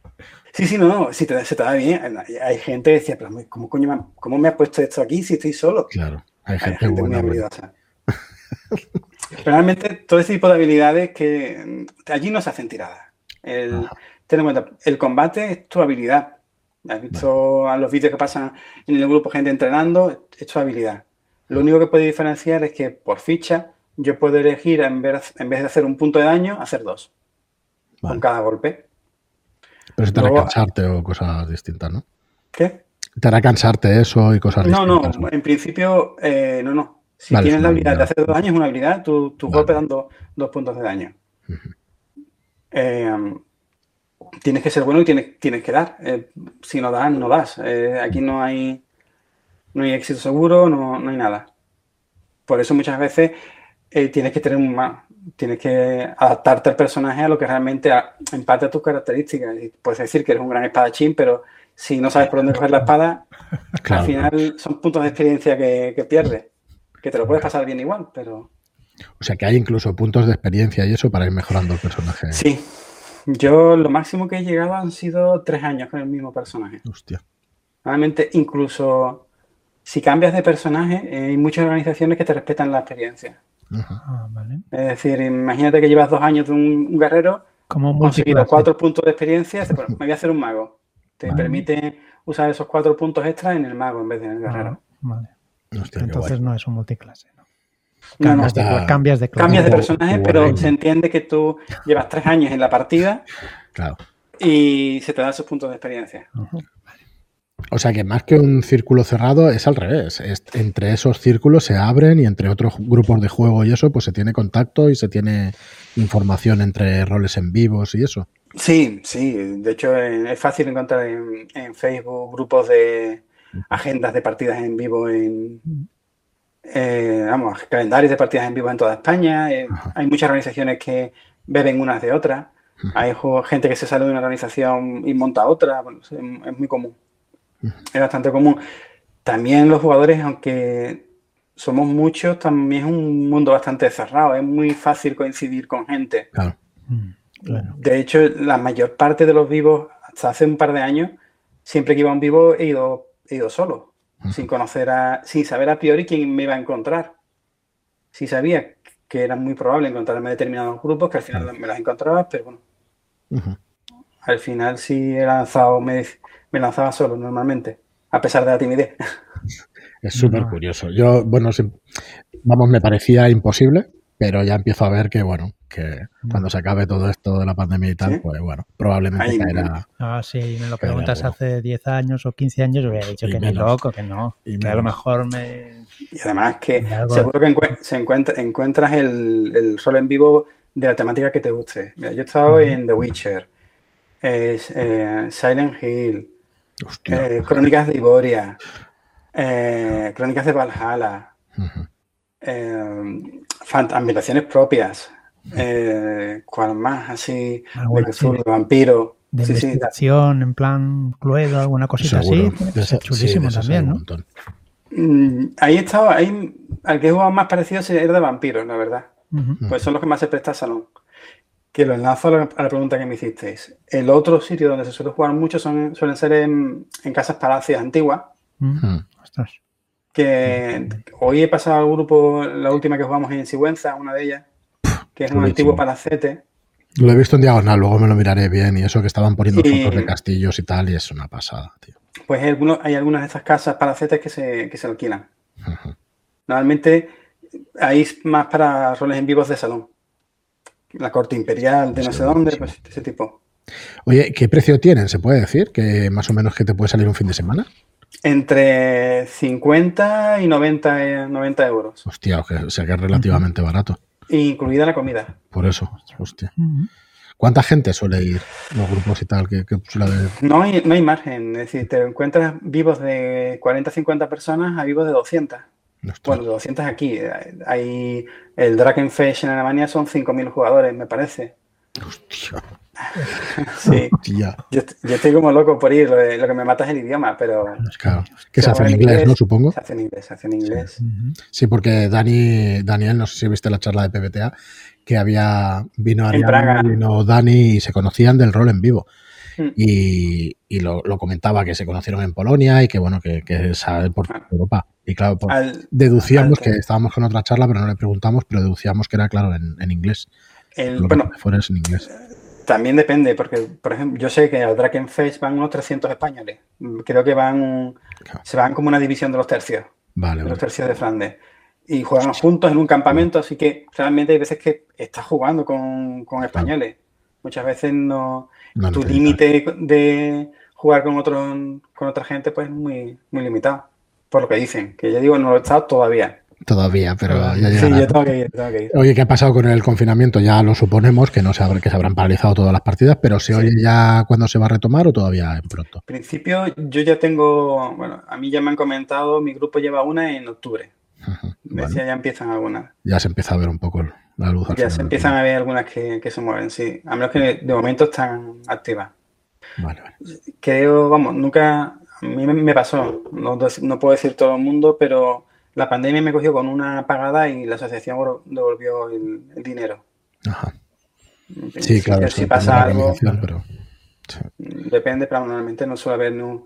Sí, sí, no, si te, se te da bien. Hay gente que decía, pero ¿cómo, coño me, ¿cómo me ha puesto esto aquí si estoy solo? Claro, hay gente, muy habilidosa. Realmente, todo ese tipo de habilidades que mm, allí no se hacen tiradas. El, ten en cuenta, el combate es tu habilidad. Has visto a los vídeos que pasan en el grupo gente entrenando, es tu habilidad. Lo único que puede diferenciar es que por ficha yo puedo elegir en vez, en vez de hacer un punto de daño, hacer dos. Con cada golpe. Pero eso te hará cansarte o cosas distintas, ¿no? ¿Qué? Te hará cansarte eso y cosas no, distintas. No, no, en principio, eh, no, no. Si tienes la habilidad de hacer dos daños, es una habilidad, tu, tu golpe dando dos puntos de daño. Eh, tienes que ser bueno y tienes, tienes que dar. Eh, si no das, no das. aquí no hay, no hay éxito seguro, no, no hay nada. Por eso muchas veces tienes que tener un, tienes que adaptarte al personaje a lo que realmente empate a tus características. puedes decir que eres un gran espadachín, pero si no sabes por dónde coger la espada, al final son puntos de experiencia que, pierdes. Que te lo puedes pasar bien igual, pero. O sea que hay incluso puntos de experiencia y eso para ir mejorando el personaje. Sí. Yo lo máximo que he llegado han sido tres años con el mismo personaje. Hostia. Realmente, incluso si cambias de personaje, eh, hay muchas organizaciones que te respetan la experiencia. Ah, vale. Es decir, imagínate que llevas dos años de un, un guerrero, Como conseguido cuatro puntos de experiencia, bueno, me voy a hacer un mago. Te Vale. permite usar esos cuatro puntos extras en el mago en vez de en el Ah, guerrero. vale. Hostia, Entonces no es un multiclase. ¿no? No, no, Cambias, de, está- cambias de clase. cambias de personaje, pero se entiende que tú llevas tres años en la partida Claro. y se te dan esos puntos de experiencia. O sea que más que un círculo cerrado es al revés. Es- entre esos círculos se abren y entre otros grupos de juego y eso, pues se tiene contacto y se tiene información entre roles en vivos y eso. Sí, sí. De hecho, es fácil encontrar en, en Facebook grupos de agendas de partidas en vivo en, eh, vamos, calendarios de partidas en vivo en toda España. Eh, hay muchas organizaciones que beben unas de otras. Hay gente que se sale de una organización y monta otra. Bueno, es, es muy común. Es bastante común. También los jugadores, aunque somos muchos, también es un mundo bastante cerrado. Es muy fácil coincidir con gente. Claro. Mm, Claro. De hecho, la mayor parte de los vivos, hasta hace un par de años, siempre que iba a un vivo he ido, he ido solo, sin conocer a, sin saber a priori quién me iba a encontrar. Sí sabía que era muy probable encontrarme determinados grupos, que al final me los encontraba, pero bueno, al final sí he lanzado, me, me lanzaba solo normalmente, a pesar de la timidez. Es súper curioso. Yo, bueno, vamos, me parecía imposible, pero ya empiezo a ver que, bueno, que cuando se acabe todo esto de la pandemia y tal, Sí. pues bueno, probablemente Ahí- caerá. Ah, sí, me lo preguntas hace 10 años o 15 años, yo hubiera dicho Y que ni menos. loco, que no. Y que a lo mejor me. Y además que algo- seguro que se encuentra, encuentras el, el rol en vivo de la temática que te guste. Mira, yo he estado en The Witcher, es, eh, Silent Hill. Eh, Crónicas de Iboria, eh, Crónicas de Valhalla, eh, ambientaciones propias, eh, ¿cuál más? Así, de Alguna así Cthulhu, de vampiro. De Sí, en plan Cluedo, alguna cosita Seguro. así. tiene que De ser chulísimo de también, ¿no? Mm, Ahí he estado, ahí, al que he jugado más parecido era de vampiros, la verdad. Pues son los que más se presta al salón. Que lo enlazo a la, a la pregunta que me hicisteis. El otro sitio donde se suele jugar mucho son, suelen ser en, en casas palacios antiguas. Mm. Mm. Ostras. Que hoy he pasado al grupo, la última que jugamos en Sigüenza, una de ellas, que es un antiguo palacete. Lo he visto en diagonal, luego me lo miraré bien y eso que estaban poniendo Y- fotos de castillos y tal y es una pasada, tío. Pues hay, algunos, hay algunas de estas casas palacetes que se, que se alquilan. Ujú. Normalmente ahí es más para roles en vivos de salón. La corte imperial de no sé dónde, pues ese tipo. Oye, ¿qué precio tienen? ¿Se puede decir? Que más o menos que te puede salir un fin de semana. Entre 50 y 90, eh, 90 euros. Hostia, o, sea que es relativamente barato. Incluida la comida. Por eso, hostia. ¿Cuánta gente suele ir? Los grupos y tal, que, que suele haber? No hay, no hay margen. Es decir, te encuentras vivos de 40 50 personas a vivos de 200. Ostras, Bueno, de 200 aquí. Hay, el Drakenfest en Alemania son 5.000 jugadores, me parece. hostia, Sí. Yo, est- yo estoy como loco por ir. Lo, que me mata es el idioma, pero Claro. Que se hace en inglés, ¿no? Supongo. Se hace en inglés, se hace en inglés. Sí, porque Dani, Daniel, no sé si viste la charla de PBTA, que había, vino Ariana, vino Dani y se conocían del rol en vivo. Mm. Y, y lo, lo comentaba que se conocieron en Polonia y que bueno, que, que sabe por Ah. Europa. Y claro, pues, Al- deducíamos al- que estábamos con otra charla, pero no le preguntamos, pero deducíamos que era claro en, en inglés. el- bueno, fuera es en inglés. También depende, porque, por ejemplo, yo sé que al Drakenfest van unos 300 españoles. Creo que van, Claro. se van como una división de los tercios, Vale, de los tercios de Flandes. Y juegan juntos en un campamento, así que realmente hay veces que estás jugando con, con españoles. Muchas veces no, No tu límite de jugar con otro, con otra gente pues es muy, muy limitado. Por lo que dicen, que ya digo, no lo he estado todavía. Todavía, pero ya Sí, yo tengo que ir, tengo que ir. Oye, ¿qué ha pasado con el confinamiento? Ya lo suponemos, que no se, habrá- que se habrán paralizado todas las partidas, pero ¿se Sí. oye ya cuándo se va a retomar o todavía en pronto? En principio, yo ya tengo, bueno, a mí ya me han comentado, mi grupo lleva una en octubre. Vale. decía, ya empiezan algunas. Ya se empieza a ver un poco la luz. al Ya final se empiezan a ver algunas que, que se mueven, sí. A menos que de momento están activas. túnel. Vale, vale. Creo, vamos, nunca, a mí me, pasó, no, no puedo decir todo el mundo, pero la pandemia me cogió con una pagada y la asociación devol- devolvió el, el dinero. Ajá. Sí, claro, si pasa algo, pero sí. depende, pero normalmente no suele haber nu-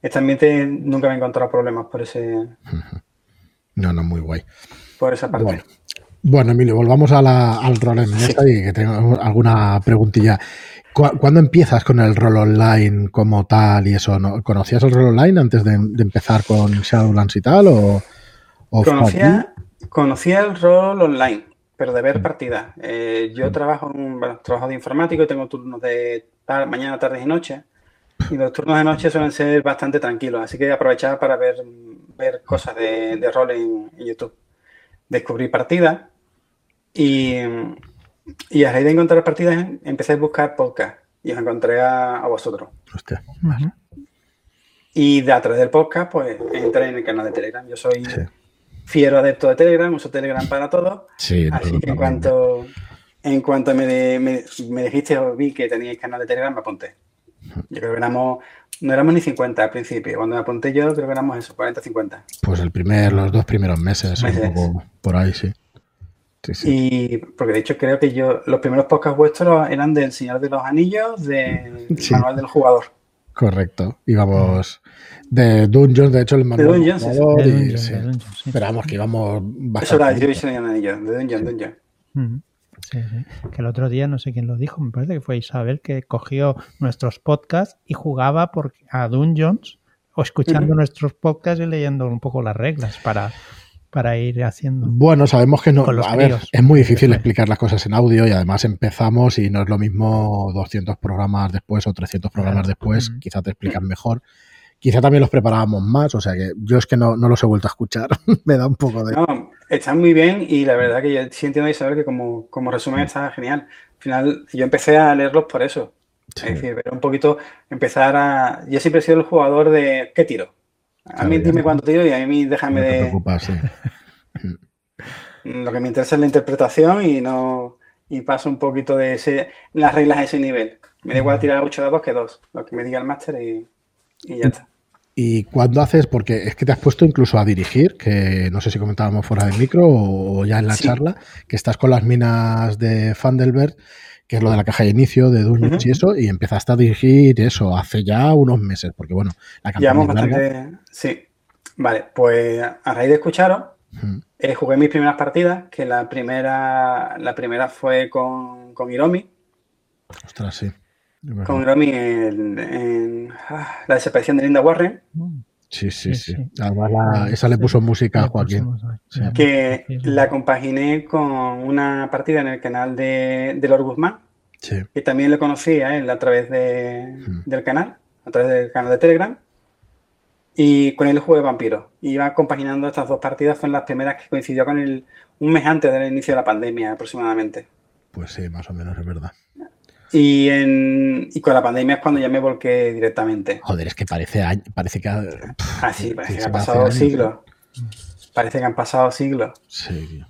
este ambiente nunca me he encontrado problemas por ese. No, no, muy guay. Por esa parte. Bueno, bueno Emilio, volvamos al rol en mesa y que tengo alguna preguntilla. ¿Cuándo empiezas con el rol online como tal y eso? ¿no? ¿Conocías el rol online antes de, empezar con Shadowlands y tal? O, conocía, conocía el rol online, pero de ver mm. partidas. Eh, yo mm. trabajo en un trabajo de informático y tengo turnos de mañana, tarde y noche. Y los turnos de noche suelen ser bastante tranquilos, así que aprovechaba para ver, ver cosas de, rol en, YouTube. Descubrí partidas y, y a raíz de encontrar partidas empecé a buscar podcast y os encontré a, vosotros. Hostia. Y de a través del podcast, pues entré en el canal de Telegram. Yo soy fiero adepto de Telegram, uso Telegram para todo. Sí, así que en cuanto, en cuanto me, me, dijiste o vi que teníais canal de Telegram, me apunté. Yo creo que éramos, no éramos ni 50 al principio. Cuando me apunté yo, creo que éramos eso, 40, 50. Pues el primer, los dos primeros meses, Un poco por ahí, sí. Y porque de hecho creo que yo, los primeros podcasts vuestros eran del Señor de los Anillos, del Manual del Jugador. Correcto. Íbamos de Dungeons, de hecho el manual de Dungeons, Dungeons, Esperamos que íbamos bastante. Eso era, yo Anillos, de Dungeons, Dungeons. Sí, sí. Que el otro día, no sé quién lo dijo, me parece que fue Isabel, que cogió nuestros podcasts y jugaba por, a Dungeons o escuchando nuestros podcasts y leyendo un poco las reglas para, para ir haciendo. Bueno, sabemos que no. A ver, es muy difícil explicar las cosas en audio y además empezamos y no es lo mismo 200 programas después o 300 programas después, quizá te explican mejor. Quizá también los preparábamos más, o sea que yo es que no, no los he vuelto a escuchar. Me da un poco de. No, están muy bien y la verdad que yo sí entiendo y saber que como, como resumen está genial. Al final, yo empecé a leerlos por eso. Es decir, ver un poquito, empezar a. Yo siempre he sido el jugador de ¿qué tiro? A mí dime cuánto tiro y a mí déjame no te de. Sí. Lo que me interesa es la interpretación y no. Y paso un poquito de ese, las reglas a ese nivel. Me da igual tirar 8 dados que 2, lo que me diga el máster y, y ya está. ¿Y cuándo haces? Porque es que te has puesto incluso a dirigir, que no sé si comentábamos fuera del micro o ya en la charla, que estás con las minas de Fandelberg, que es lo de la caja de inicio de Dungeons y eso, y empezaste a dirigir eso hace ya unos meses, porque bueno, la campaña es larga. Sí, vale, pues a raíz de escucharos, eh, jugué mis primeras partidas, que la primera, la primera fue con, con Hiromi. Ostras, sí. Con Romy en, ah, la desaparición de Linda Warren. Sí, sí, sí. esa le puso música a Joaquín. Que la compaginé con una partida en el canal de, de Lord Guzmán. Que también lo conocí a él a través de, del canal, a través del canal de Telegram. Y con él jugué Vampiro. Iba compaginando estas dos partidas, fueron las primeras que coincidió con el un mes antes del inicio de la pandemia aproximadamente. Pues sí, más o menos es verdad. Y, en, y con la pandemia es cuando ya me volqué directamente. Joder, es que parece, parece que... Ha, ah, sí, parece que han pasado siglos. Parece que han pasado siglos. Sí.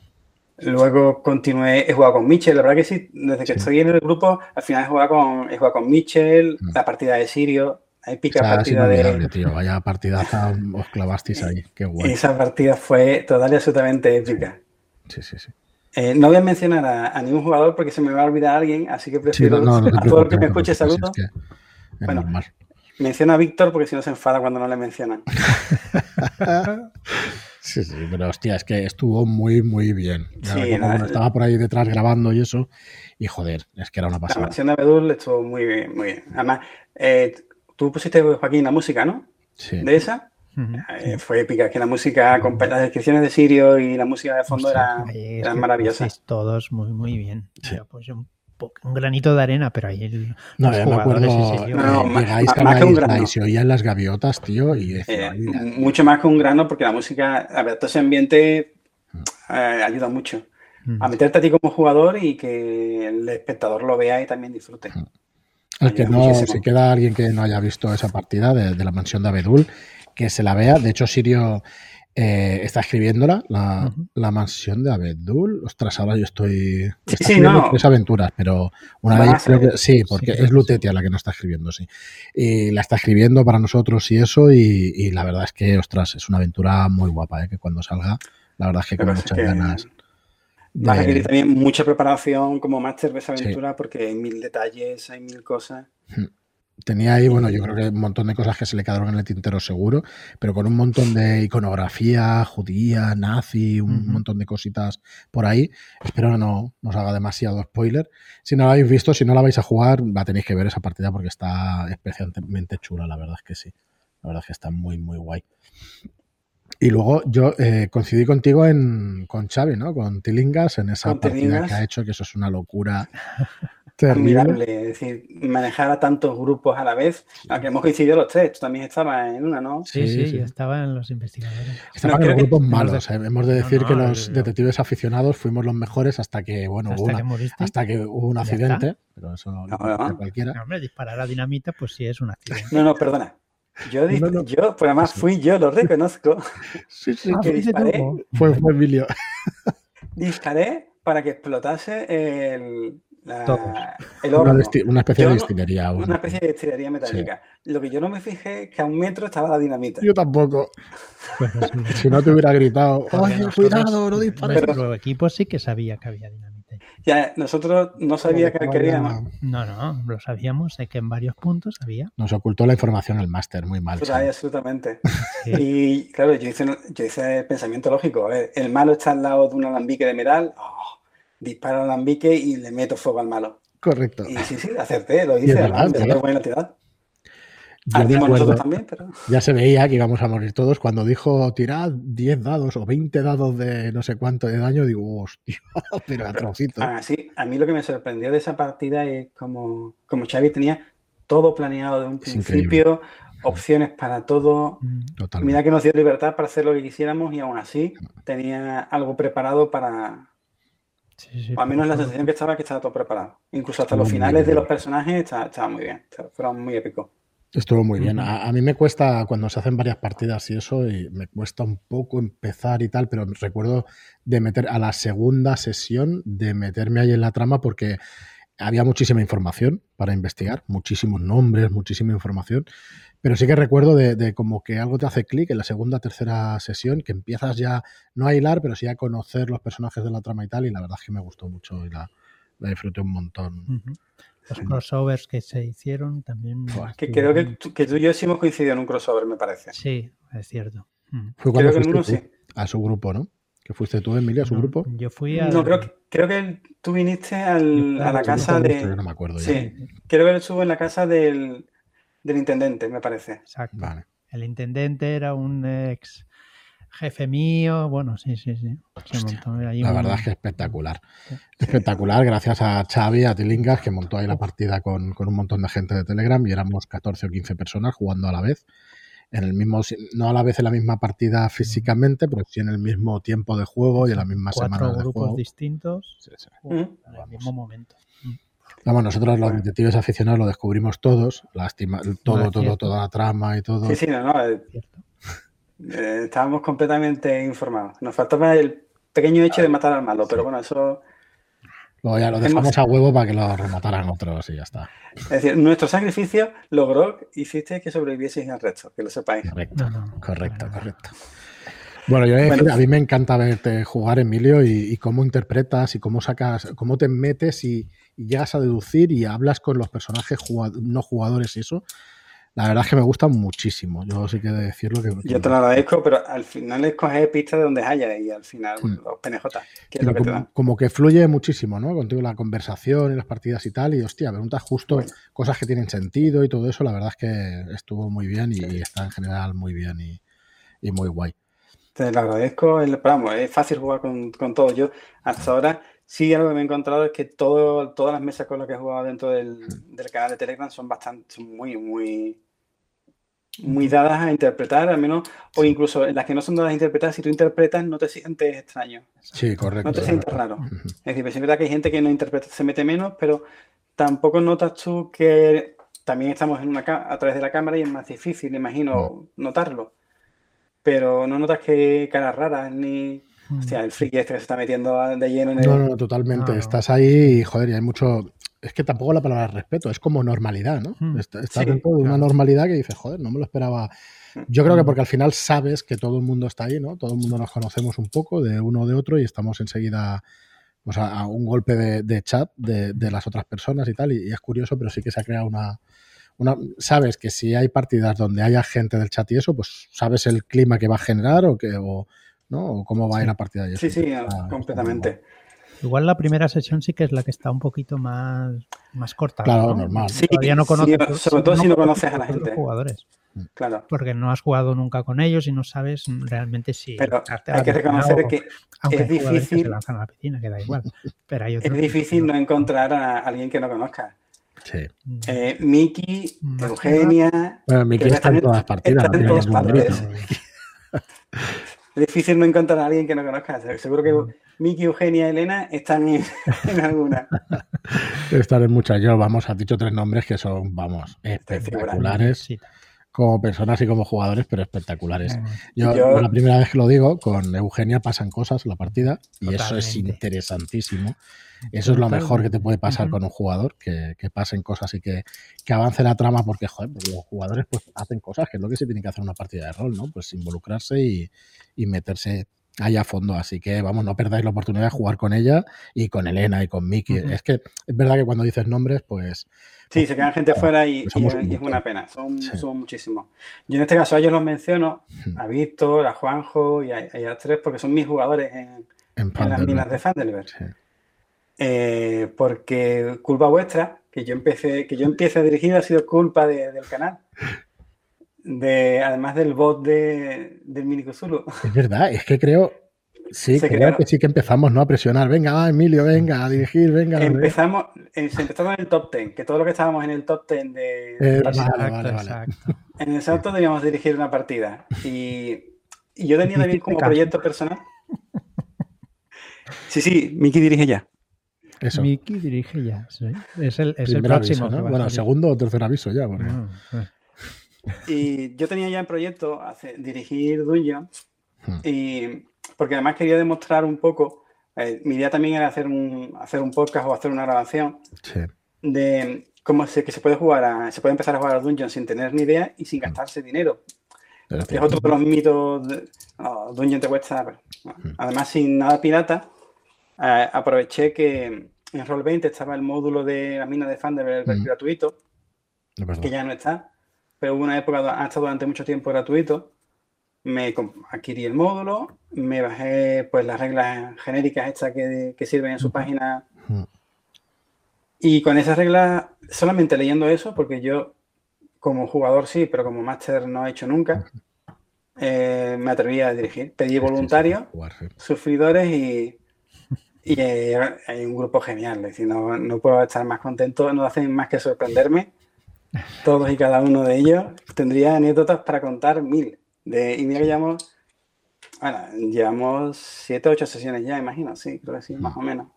Luego continué, he jugado con Mitchell. La verdad que sí, desde que estoy en el grupo, al final he jugado con, he jugado con Mitchell, mm. la partida de Sirio, épica partida de. Tío, vaya partidaza os clavasteis ahí, qué guay. Esa partida fue total y absolutamente épica. Sí, sí, sí. Eh, no voy a mencionar a, ningún jugador porque se me va a olvidar a alguien, así que prefiero a todo el que me escuche saludo. bueno, menciona a Víctor porque si no se enfada cuando no le mencionan. sí, sí, pero hostia, es que estuvo muy, muy bien. Sí, estaba por ahí detrás grabando y eso, y joder, es que era una pasada. La versión de Abedul estuvo muy bien, muy bien. Además, eh, tú pusiste, Joaquín, la música, ¿no? Sí. De esa. Eh, fue épica, que la música, con las descripciones de Sirio y la música de fondo eran, eran maravillosas. Todos muy, muy bien. Pues un, granito de arena, pero ahí el, no, los me acuerdo, no, más, que un grano. y se oían las gaviotas, tío. Y eh, mucho más que un grano, porque la música, a ver, todo ese ambiente mm. eh, ayuda mucho a meterte a ti como jugador y que el espectador lo vea y también disfrute. Mm. El que no, si queda alguien que no haya visto esa partida de, de la mansión de Abedul, que se la vea. De hecho, Sirio eh, está escribiéndola, la, la, mansión de Abedul. Ostras, ahora yo estoy. sí, no. tres aventuras, pero una de ellas creo que sí, porque es Lutetia la que nos está escribiendo, sí. Y la está escribiendo para nosotros y eso, y, la verdad es que, ostras, es una aventura muy guapa, ¿eh? que cuando salga, la verdad es que con muchas ganas. Vas a requerir también mucha preparación como máster de esa aventura porque hay mil detalles, hay mil cosas. Tenía ahí, bueno, yo creo que un montón de cosas que se le quedaron en el tintero seguro, pero con un montón de iconografía judía, nazi, un montón de cositas por ahí. Espero que no nos haga demasiado spoiler. Si no la habéis visto, si no la vais a jugar, va tenéis que ver esa partida porque está especialmente chula, la verdad es que sí. La verdad es que está muy, muy guay. Y luego yo eh, coincidí contigo en, con Xavi, ¿no? Con Tilingas, en esa partida que ha hecho, que eso es una locura. Admirable, es decir, manejar a tantos grupos a la vez, aunque hemos coincidido los tres, tú también estabas en una, ¿no? Sí, sí, sí, estaba en los investigadores. Estaban en los grupos malos, ¿eh? hemos de decir que los detectives aficionados fuimos los mejores hasta que, bueno, hasta, hubo, que hasta que hubo un accidente, pero eso no, no, cualquiera. hombre, disparar a dinamita, pues sí es un accidente. No, no, perdona. Yo, yo pues además fui yo, lo reconozco. Sí, sí, que disparé. Fue, fue Emilio. Disparé para que explotase el, el horno. Una, especie de destilería. Una especie de destilería metálica. Lo que yo no me fijé es que a un metro estaba la dinamita. Yo tampoco. si no te hubiera gritado, ¡Oye, cuidado, no dispares! Pero el equipo sí que sabía que había dinamita. Ya, nosotros no sabíamos que queríamos. No, no, lo sabíamos, sé que en varios puntos había. Nos ocultó la información el máster, muy mal. Pues absolutamente. Y claro, yo hice, yo hice pensamiento lógico. A ver, el malo está al lado de un alambique de metal. Oh, disparo al alambique y le meto fuego al malo. Correcto. Y sí, sí, acerté, lo hice. buena también, pero... Ya se veía que íbamos a morir todos. Cuando dijo tirad 10 dados o 20 dados de no sé cuánto de daño, digo, hostia, pero a. Ah, sí, a mí lo que me sorprendió de esa partida es como, como Xavi tenía todo planeado de un principio, opciones para todo. Totalmente. Mira que nos dio libertad para hacer lo que quisiéramos y aún así tenía algo preparado para, al menos la sensación que estaba que estaba todo preparado. Incluso hasta los finales de los personajes estaba, muy bien. Fueron muy épicos. Estuvo muy bien. A, mí me cuesta, cuando se hacen varias partidas y eso, y me cuesta un poco empezar y tal, pero recuerdo de meter a la segunda sesión, de meterme ahí en la trama porque había muchísima información para investigar, muchísimos nombres, muchísima información. Pero sí que recuerdo de, como que algo te hace clic en la segunda, tercera sesión, que empiezas ya, no a hilar, pero sí a conocer los personajes de la trama y tal, y la verdad es que me gustó mucho y la, disfruté un montón. Los crossovers que se hicieron también. que creo que, que, tú y yo sí hemos coincidido en un crossover, me parece. Sí, es cierto. Fue cuando creo que uno, sí. a su grupo, ¿no? Que fuiste tú, Emilia, a su grupo. Yo fui a. No, creo que, creo que tú viniste al, a la casa de. no me acuerdo. Sí, creo que él estuvo en la casa del, del intendente, me parece. Exacto. El intendente era un ex jefe mío, bueno, sí, sí, sí. la verdad es que espectacular. Espectacular, gracias a Xavi, a Tilingas, que montó ahí la partida con, un montón de gente de Telegram y éramos 14 o 15 personas jugando a la vez. En el mismo, no a la vez en la misma partida físicamente, pero sí en el mismo tiempo de juego y en la misma semana de grupos juego. distintos en el mismo momento. Vamos, nosotros los detectives aficionados lo descubrimos todos, lástima, todo, todo, toda la trama y todo. Sí, sí, no, no. Eh, eh, estábamos completamente informados. Nos faltaba el pequeño hecho de matar al malo, pero bueno, eso. Luego ya lo dejamos a huevo para que lo remataran otros y ya está. Es decir, nuestro sacrificio logró, hiciste que sobrevivieseis al resto, que lo sepáis. Correcto, correcto, correcto. Bueno, yo a mí me encanta verte jugar, Emilio, y, cómo interpretas y cómo sacas, cómo te metes y, llegas a deducir y hablas con los personajes no jugadores y eso. La verdad es que me gusta muchísimo. Yo sí que de decirlo que. Yo te lo agradezco, pero al final escoges pistas de donde haya y al final los PNJ. es lo que como, como, que fluye muchísimo, ¿no? Contigo la conversación y las partidas y tal. Y hostia, preguntas justo cosas que tienen sentido y todo eso. La verdad es que estuvo muy bien y, está en general muy bien y muy guay. Te lo agradezco. Vamos, es fácil jugar con, todo. Yo hasta ahora sí algo que me he encontrado es que todo, todas las mesas con las que he jugado dentro del, canal de Telegram son bastante, son muy, muy, muy dadas a interpretar, al menos, o incluso en las que no son dadas a interpretar, si tú interpretas no te sientes extraño. Sí, correcto. No te sientes raro. Es decir, pues es verdad que hay gente que no interpreta, se mete menos, pero tampoco notas tú que también estamos en una a través de la cámara y es más difícil, imagino, notarlo pero no notas que caras raras ni. Hostia, el friki este que se está metiendo de lleno en el. No, no, totalmente. Estás ahí y, joder, y hay mucho. Es que tampoco la palabra respeto, es como normalidad, ¿no? Hmm. Estás dentro de una normalidad que dices, joder, no me lo esperaba. Yo creo que porque al final sabes que todo el mundo está ahí, ¿no? Todo el mundo nos conocemos un poco de uno o de otro y estamos enseguida pues, a, un golpe de, chat de, las otras personas y tal. Y, y, es curioso, pero sí que se ha creado una, sabes que si hay partidas donde haya gente del chat y eso, pues sabes el clima que va a generar o que o, ¿no? o cómo va a ir la partida. sí, sí, completamente. Igual la primera sesión sí que es la que está un poquito más, más corta. Claro, normal. Sí, Todavía no conoces, sobre todo si no conoces a la gente. jugadores. Mm. Claro. Porque no has jugado nunca con ellos y no sabes realmente si. Pero hay que reconocer que es difícil. se lanzan a la piscina, que da igual. Pero hay es difícil no encontrar a alguin que no conozca. Sí. Eh, Miki, Eugenia. Bueno, Miki está en todas partidas. Está en todas partes. es difícil no encontrar a alguien que no conozca. Seguro que Miki, Eugenia y Elena están en, alguna. están en muchas. Yo, vamos, has dicho tres nombres que son, vamos, espectaculares. Como personas y como jugadores, pero espectaculares. Yo, la primera vez que lo digo, con Eugenia pasan cosas en la partida y eso es interesantísimo. Eso es lo mejor que te puede pasar con un jugador, que, pasen cosas y que, avance la trama, porque, joder, los jugadores pues hacen cosas, que es lo que se tiene que hacer en una partida de rol, ¿no? Pues involucrarse y, y meterse ahí a fondo. Así que vamos, no perdáis la oportunidad de jugar con ella y con Elena y con Miki. Es que es verdad que cuando dices nombres, pues. Sí, pues, se quedan gente fuera y, es una pena. Son, muchísimos. Yo en este caso a ellos los menciono, a Víctor, a Juanjo y a, a tres, porque son mis jugadores en, las minas de Fandelberg. Eh, porque culpa vuestra, que yo empecé, que yo empiece a dirigir ha sido culpa del canal de, además del bot de, del Mini Zulu. Es verdad, es que creo, sí, creo que sí que empezamos ¿no? a presionar. Venga, Emilio, venga, a dirigir, venga. Empezamos, empezamos en el top 10, que todo lo que estábamos en el top 10 de... Eh, en el salto debíamos dirigir una partida. Y, y yo tenía también como proyecto personal. Sí, sí, Miki dirige ya. Eso. Miki dirige ya, sí. Es el, es el próximo. Bueno, segundo o tercer aviso ya. Porque... Ah, y yo tenía ya en proyecto dirigir Dungeon, hmm. y, porque además quería demostrar un poco, eh, mi idea también era hacer un, hacer un podcast o hacer una grabación de cómo se, que se puede jugar, se puede empezar a jugar a Dungeon sin tener ni idea y sin hmm. gastarse dinero. es otro de los mitos, de, Dungeon te cuesta, hmm. además sin nada pirata, eh, aproveché que en Roll20 estaba el módulo de la mina de Thunderbird gratuito, que ya no está pero hubo una época, ha estado durante mucho tiempo gratuito. Me adquirí el módulo, me bajé pues las reglas genéricas estas que, sirven en su página. Y con esas reglas, solamente leyendo eso, porque yo como jugador sí, pero como máster no he hecho nunca, eh, me atreví a dirigir. Pedí voluntarios, sufridores y, y eh, hay un grupo genial. Es decir, no, no, puedo estar más contento, no hacen más que sorprenderme todos y cada uno de ellos, tendría anécdotas para contar mil. De, y mira que llevamos, bueno, llevamos siete o ocho sesiones ya, imagino, sí, creo que sí, más o menos.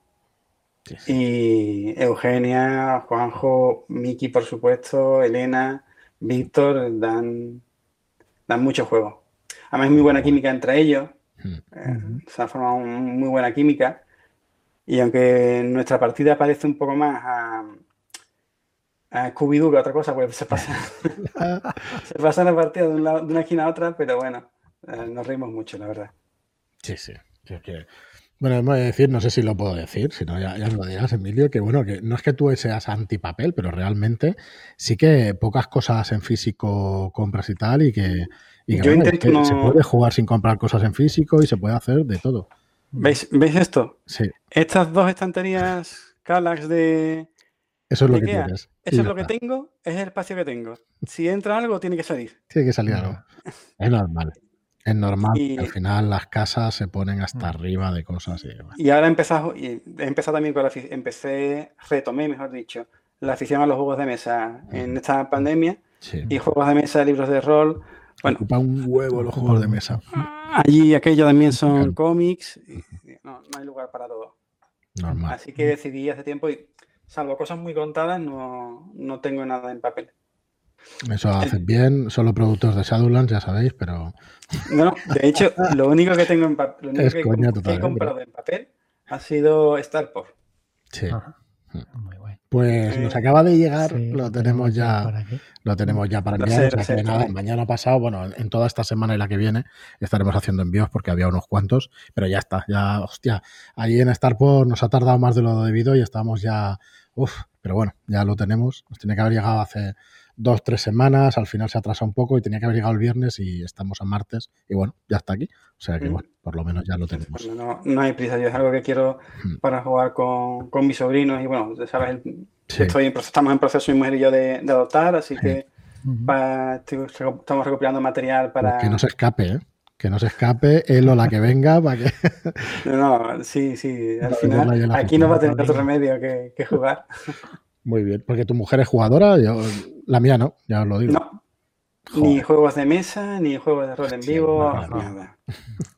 Y Eugenia, Juanjo, Miki, por supuesto, Elena, Víctor, dan, dan mucho juego. Además, es muy buena química entre ellos. Eh, se ha formado muy buena química. Y aunque nuestra partida parece un poco más a, a Scooby-Doo que otra cosa, pues se pasa, se pasa la partida de, un lado, de, una esquina a otra, pero bueno, eh, nos reímos mucho, la verdad. Sí, sí. bueno, voy a decir, no sé si lo puedo decir, si no ya, ya lo dirás, Emilio, que bueno, que no es que tú seas antipapel, pero realmente sí que pocas cosas en físico compras y tal, y que, se puede jugar sin comprar cosas en físico y se puede hacer de todo. ¿Veis, ¿veis esto? Sí. Estas dos estanterías Calax de, eso es lo que tienes. Eso es lo que tengo, es el espacio que tengo. Si entra algo, tiene que salir. Tiene que salir algo. Es normal. Es normal. al final las casas se ponen hasta mm. arriba de cosas. Y, ahora he empezado, y he empezado también con la empecé, retomé, mejor dicho, la afición a los juegos de mesa en mm. esta pandemia. Y juegos de mesa, libros de rol. Bueno, ocupa un huevo los juegos de mesa. Allí aquello también son cómics. no, no hay lugar para todo. Normal. Así que decidí hace tiempo y salvo cosas muy contadas, no, tengo nada en papel. Eso haces bien, solo productos de Shadowlands, ya sabéis, pero. No, de hecho, lo único que tengo en papel, lo único que, he comprado en papel ha sido Starport. Sí. Muy bueno. Pues nos acaba de llegar, lo tenemos ya, lo tenemos ya para enviar. nada, mañana pasado, bueno, en toda esta semana y la que viene estaremos haciendo envíos porque había unos cuantos, pero ya está, ya, hostia, ahí en Starport nos ha tardado más de lo debido y estamos ya Uf, pero bueno, ya lo tenemos. Nos tiene que haber llegado hace dos, tres semanas, al final se atrasa un poco y tenía que haber llegado el viernes y estamos a martes y bueno, ya está aquí. O sea que mm. bueno, por lo menos ya lo tenemos. No, no hay prisa, yo es algo que quiero mm. para jugar con, con mis sobrinos y bueno, sabes, estoy estamos en proceso mi mujer y yo de, adoptar, así que estamos recopilando material para... Que no se escape, ¿eh? Que no se escape él o la que venga para que... no, sí, sí, al final aquí no va a tener otro remedio que, que jugar. Muy bien, porque tu mujer es jugadora, yo, la mía no, ya os lo digo. No, ni juegos de mesa, ni juegos de rol en vivo, nada.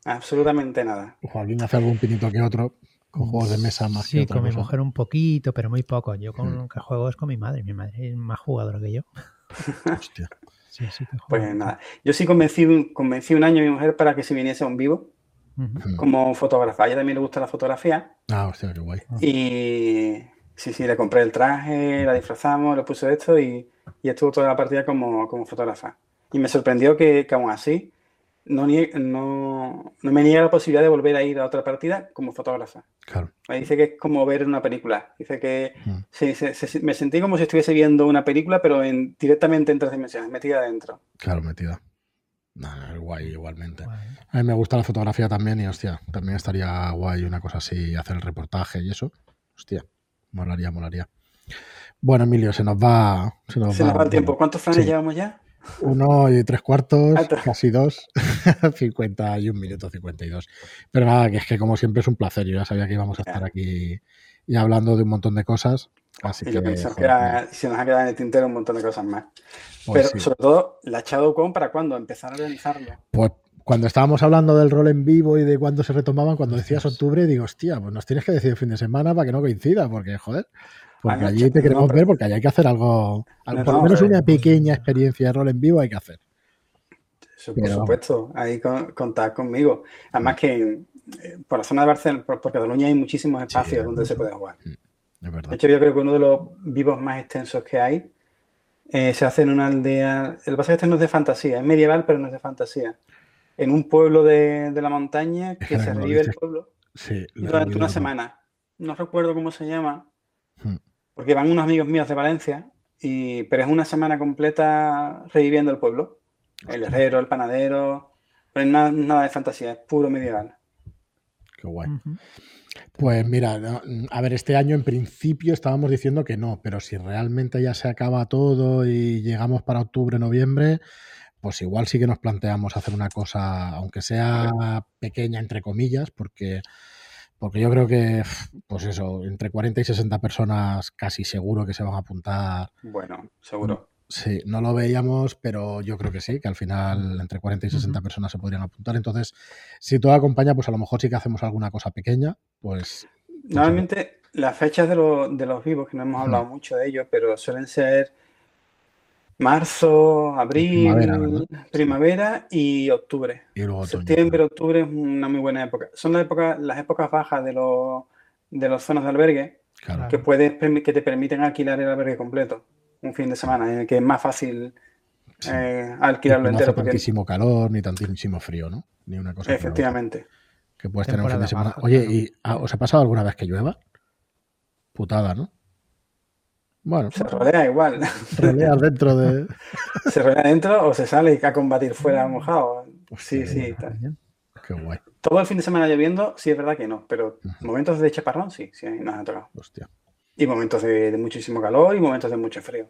Absolutamente nada. Joaquín hace algún pinito que otro con juegos de mesa más sí, que con mi mujer un poquito, pero muy poco. Yo con lo hmm. que juego es con mi madre. Mi madre es más jugadora que yo. Hostia. Sí, sí pues nada. Yo sí convencí, convencí un año a mi mujer para que se viniese a un vivo como fotógrafa. A ella también le gusta la fotografía. Ah, hostia, qué guay. Y Sí, sí, le compré el traje, la disfrazamos, le puse esto y, estuvo toda la partida como, como fotógrafa. Y me sorprendió que, que aún así no, no, no, me niega la posibilidad de volver a ir a otra partida como fotógrafa. Claro. Me dice que es como ver una película. Dice que mm. me sentí como si estuviese viendo una película, pero en, directamente en tres dimensiones, metida adentro. Claro, metida. guay igualmente. A mí me gusta la fotografía también y hostia, también estaría guay una cosa así, hacer el reportaje y eso. Hostia. Molaría, molaría. Bueno, Emilio, se nos va. Se nos, va, el tiempo. ¿Cuántos flanes llevamos ya? Uno y tres cuartos, casi dos, 51 minutos 52. Pero nada, que es que como siempre es un placer. Yo ya sabía que íbamos a estar aquí y hablando de un montón de cosas. Así que, yo pienso que se nos ha quedado en el tintero un montón de cosas más. Pues Pero sobre todo, la con ¿para cuándo? Empezar a organizarlo. Pues cuando estábamos hablando del rol en vivo y de cuándo se retomaban, cuando decías octubre, digo, hostia, pues nos tienes que decir el fin de semana para que no coincida, porque, joder, porque allí te queremos ver, porque allí hay que hacer algo, por lo menos una pequeña experiencia de rol en vivo hay que hacer. por supuesto, ahí contad conmigo. Además que eh, por la zona de Barcelona, por, Cataluña hay muchísimos espacios donde se puede jugar. Mm, de hecho, yo creo que uno de los vivos más extensos que hay eh, se hace en una aldea. El pasaje este no es de fantasía, es medieval, pero no es de fantasía en un pueblo de, la montaña que se revive el pueblo durante una semana. No recuerdo cómo se llama, hmm. Porque van unos amigos míos de Valencia, y, pero es una semana completa reviviendo el pueblo. El herrero, el panadero, pero nada, nada de fantasía, es puro medieval. Qué guay. Pues mira, a ver, este año en principio estábamos diciendo que no, pero si realmente ya se acaba todo y llegamos para octubre, noviembre, pues igual sí que nos planteamos hacer una cosa, aunque sea pequeña, entre comillas, porque, porque yo creo que, pues eso, entre 40 y 60 personas casi seguro que se van a apuntar. Bueno, seguro. Sí, no lo veíamos, pero yo creo que sí, que al final entre 40 y 60 personas se podrían apuntar. Entonces, si todo acompaña, pues a lo mejor sí que hacemos alguna cosa pequeña, pues... pues Normalmente las fechas de, de los vivos, que no hemos hablado mucho de ellos, pero suelen ser marzo, abril, primavera, y octubre. Y luego Septiembre, octubre es una muy buena época. Son las épocas, las épocas bajas de los de las zonas de albergue que puedes que te permiten alquilar el albergue completo un fin de semana, en el que es más fácil eh, alquilarlo entero. No hace tantísimo calor ni tantísimo frío, ¿no? Ni una cosa. Efectivamente. Que, puedes tener un fin de semana. Oye, ¿y ah, os ha pasado alguna vez que llueva? Putada, ¿no? Bueno, se rodea igual. Rodea dentro de. se rodea dentro o se sale a combatir fuera mojado. sí, sí. Qué guay. Todo el fin de semana lloviendo, sí es verdad que no, pero momentos de chaparrón sí, sí nos han tocado. Hostia. Y momentos de, muchísimo calor y momentos de mucho frío.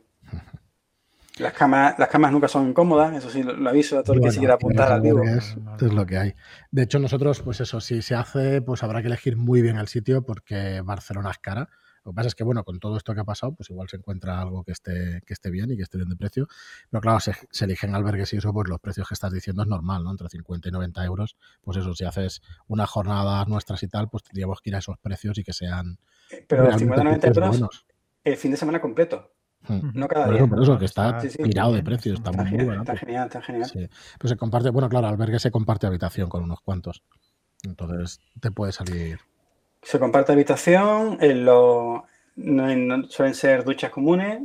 Las camas, las camas nunca son cómodas, eso sí lo, aviso a todo el que se quiera apuntar al vivo. Es, es lo que hay. De hecho, nosotros, pues eso, si se hace, pues habrá que elegir muy bien el sitio porque Barcelona es cara lo que pasa es que, bueno, con todo esto que ha pasado, pues igual se encuentra algo que esté, que esté bien y que esté bien de precio. Pero claro, se, eligen albergues y eso, pues los precios que estás diciendo es normal, ¿no? Entre 50 y 90 euros. Pues eso, si haces una jornada nuestras y tal, pues tendríamos que ir a esos precios y que sean. Pero los 50 90 euros el fin de semana completo. Hmm. No cada día. por eso, que está tirado de precio, está, muy, genial, bueno. Está genial, está genial. Pues se comparte, bueno, claro, albergue se comparte habitación con unos cuantos. Entonces te puede salir se comparte habitación, en lo, no, suelen ser duchas comunes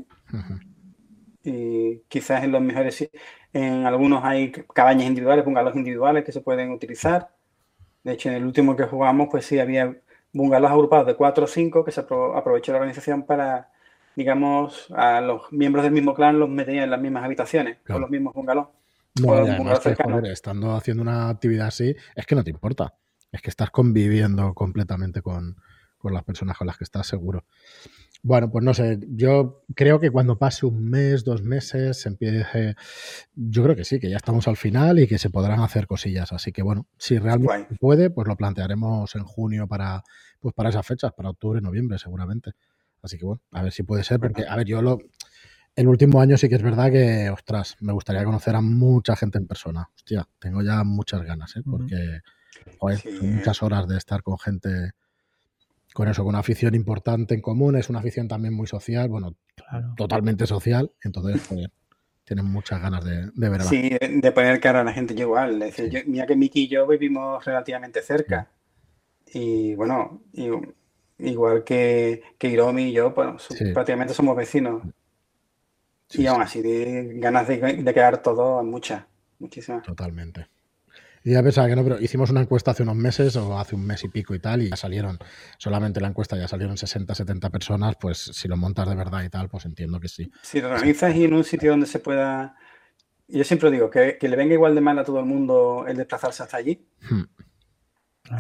y quizás en los mejores, en algunos hay cabañas individuales, bungalows individuales que se pueden utilizar. De hecho, en el último que jugamos, pues sí, había bungalows agrupados de 4 o 5 que se aprovechó la organización para, digamos, a los miembros del mismo clan los metían en las mismas habitaciones, con los mismos bungalows. estando haciendo una actividad así, es que no te importa. Es que estás conviviendo completamente con, con las personas con las que estás seguro. Bueno, pues no sé, yo creo que cuando pase un mes, dos meses, se empiece, yo creo que sí, que ya estamos al final y que se podrán hacer cosillas. Así que bueno, si realmente puede, pues lo plantearemos en junio para, pues para esas fechas, para octubre, noviembre seguramente. Así que bueno, a ver si puede ser, porque a ver, yo lo, el último año sí que es verdad que, ostras, me gustaría conocer a mucha gente en persona. Hostia, tengo ya muchas ganas, ¿eh? porque joder, son muchas horas de estar con gente con eso, con una afición importante en común, es una afición también muy social, bueno, totalmente social, entonces tienen muchas ganas de, de ver Sí, de poner cara a la gente, yo igual, decir, mira que Miki y yo vivimos relativamente cerca, y bueno, igual que, que Hiromi y yo, prácticamente somos vecinos, y aún así, de ganas de, de quedar todos, muchas, muchísimas. Totalmente. Y ya pensaba que no, pero hicimos una encuesta hace unos meses o hace un mes y pico y tal, y ya salieron, solamente la encuesta ya salieron 60, 70 personas, pues si lo montas de verdad y tal, pues entiendo que sí. Si lo organizas y en un sitio donde se pueda... Yo siempre digo, que, le venga igual de mal a todo el mundo el desplazarse hasta allí. Hmm.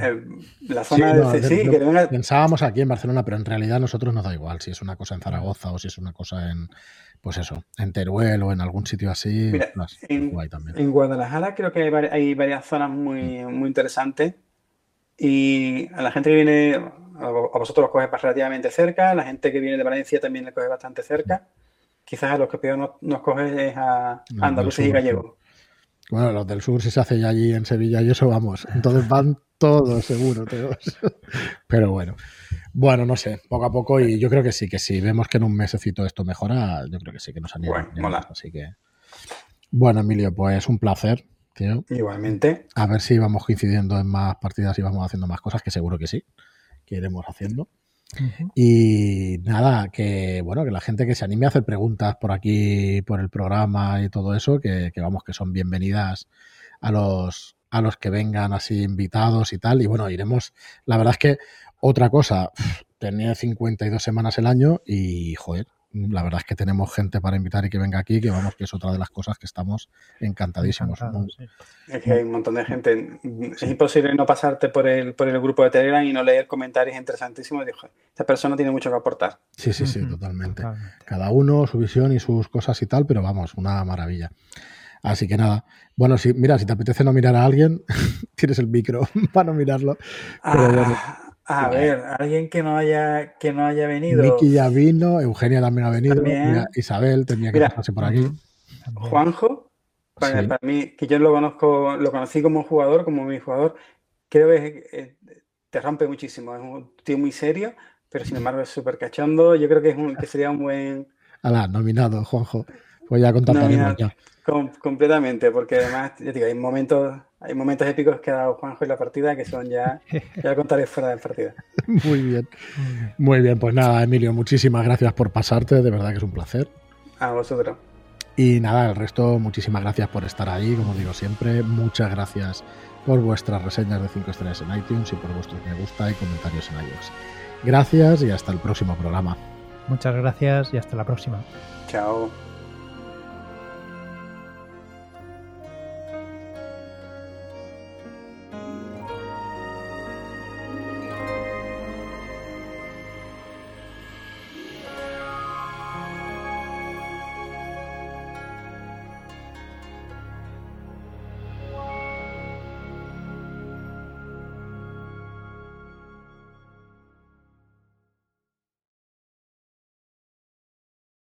Eh, la zona de, sí, que venga... Pensábamos aquí en Barcelona, pero en realidad a nosotros nos da igual si es una cosa en Zaragoza o si es una cosa en, pues eso, en Teruel o en algún sitio así. en, Guadalajara creo que hay, varias zonas muy, muy interesantes y a la gente que viene, a vosotros los coge relativamente cerca, a la gente que viene de Valencia también le coge bastante cerca. Quizás a los que peor nos, coge es a andaluces y gallegos. Bueno, los del sur si se hace ya allí en Sevilla y eso vamos. Entonces van todos, seguro, todos. Pero bueno. Bueno, no sé, poco a poco y yo creo que sí, que si vemos que en un mesecito esto mejora, yo creo que sí que nos anima. Bueno, mola. Así que. Bueno, Emilio, pues un placer, tío. Igualmente. A ver si vamos coincidiendo en más partidas y vamos haciendo más cosas, que seguro que sí, que iremos haciendo. Y nada, que bueno, que la gente que se anime a hacer preguntas por aquí, por el programa y todo eso, que, que vamos, que son bienvenidas a los, a los que vengan así invitados y tal. Y bueno, iremos. La verdad es que otra cosa, tenía 52 semanas el año y, joder, la verdad es que tenemos gente para invitar y que venga aquí, que vamos, que es otra de las cosas que estamos encantadísimos. Es que hay un montón de gente. Es imposible no pasarte por el, por el grupo de Telegram y no leer comentarios interesantísimos. Dijo, esta persona tiene mucho que aportar. Sí, sí, sí, totalmente. Cada uno, su visión y sus cosas y tal, pero vamos, una maravilla. Así que nada. Bueno, si, mira, si te apetece no mirar a alguien, tienes el micro para no mirarlo. Ah, a ver, alguien que no haya que no haya venido. Miki ya vino, Eugenia también ha venido, Isabel tenía que pasarse por aquí. Juanjo, para, mí, que yo lo conozco, lo conocí como jugador, como mi jugador, creo que eh, te rompe muchísimo. Es un tío muy serio, pero sin embargo es súper cachondo. Yo creo que es un, que sería un buen. Alá, nominado, Juanjo. Pues ya contactaremos ya. completamente, porque además, ya digo, hay momentos hay momentos épicos que ha dado Juanjo en la partida que son ya, ya contaré fuera de partida. Muy bien. Muy bien, pues nada, Emilio, muchísimas gracias por pasarte, de verdad que es un placer. A vosotros. Y nada, el resto, muchísimas gracias por estar ahí, como digo siempre. Muchas gracias por vuestras reseñas de 5 estrellas en iTunes y por vuestros me gusta y comentarios en iOS. Gracias y hasta el próximo programa. Muchas gracias y hasta la próxima. Chao.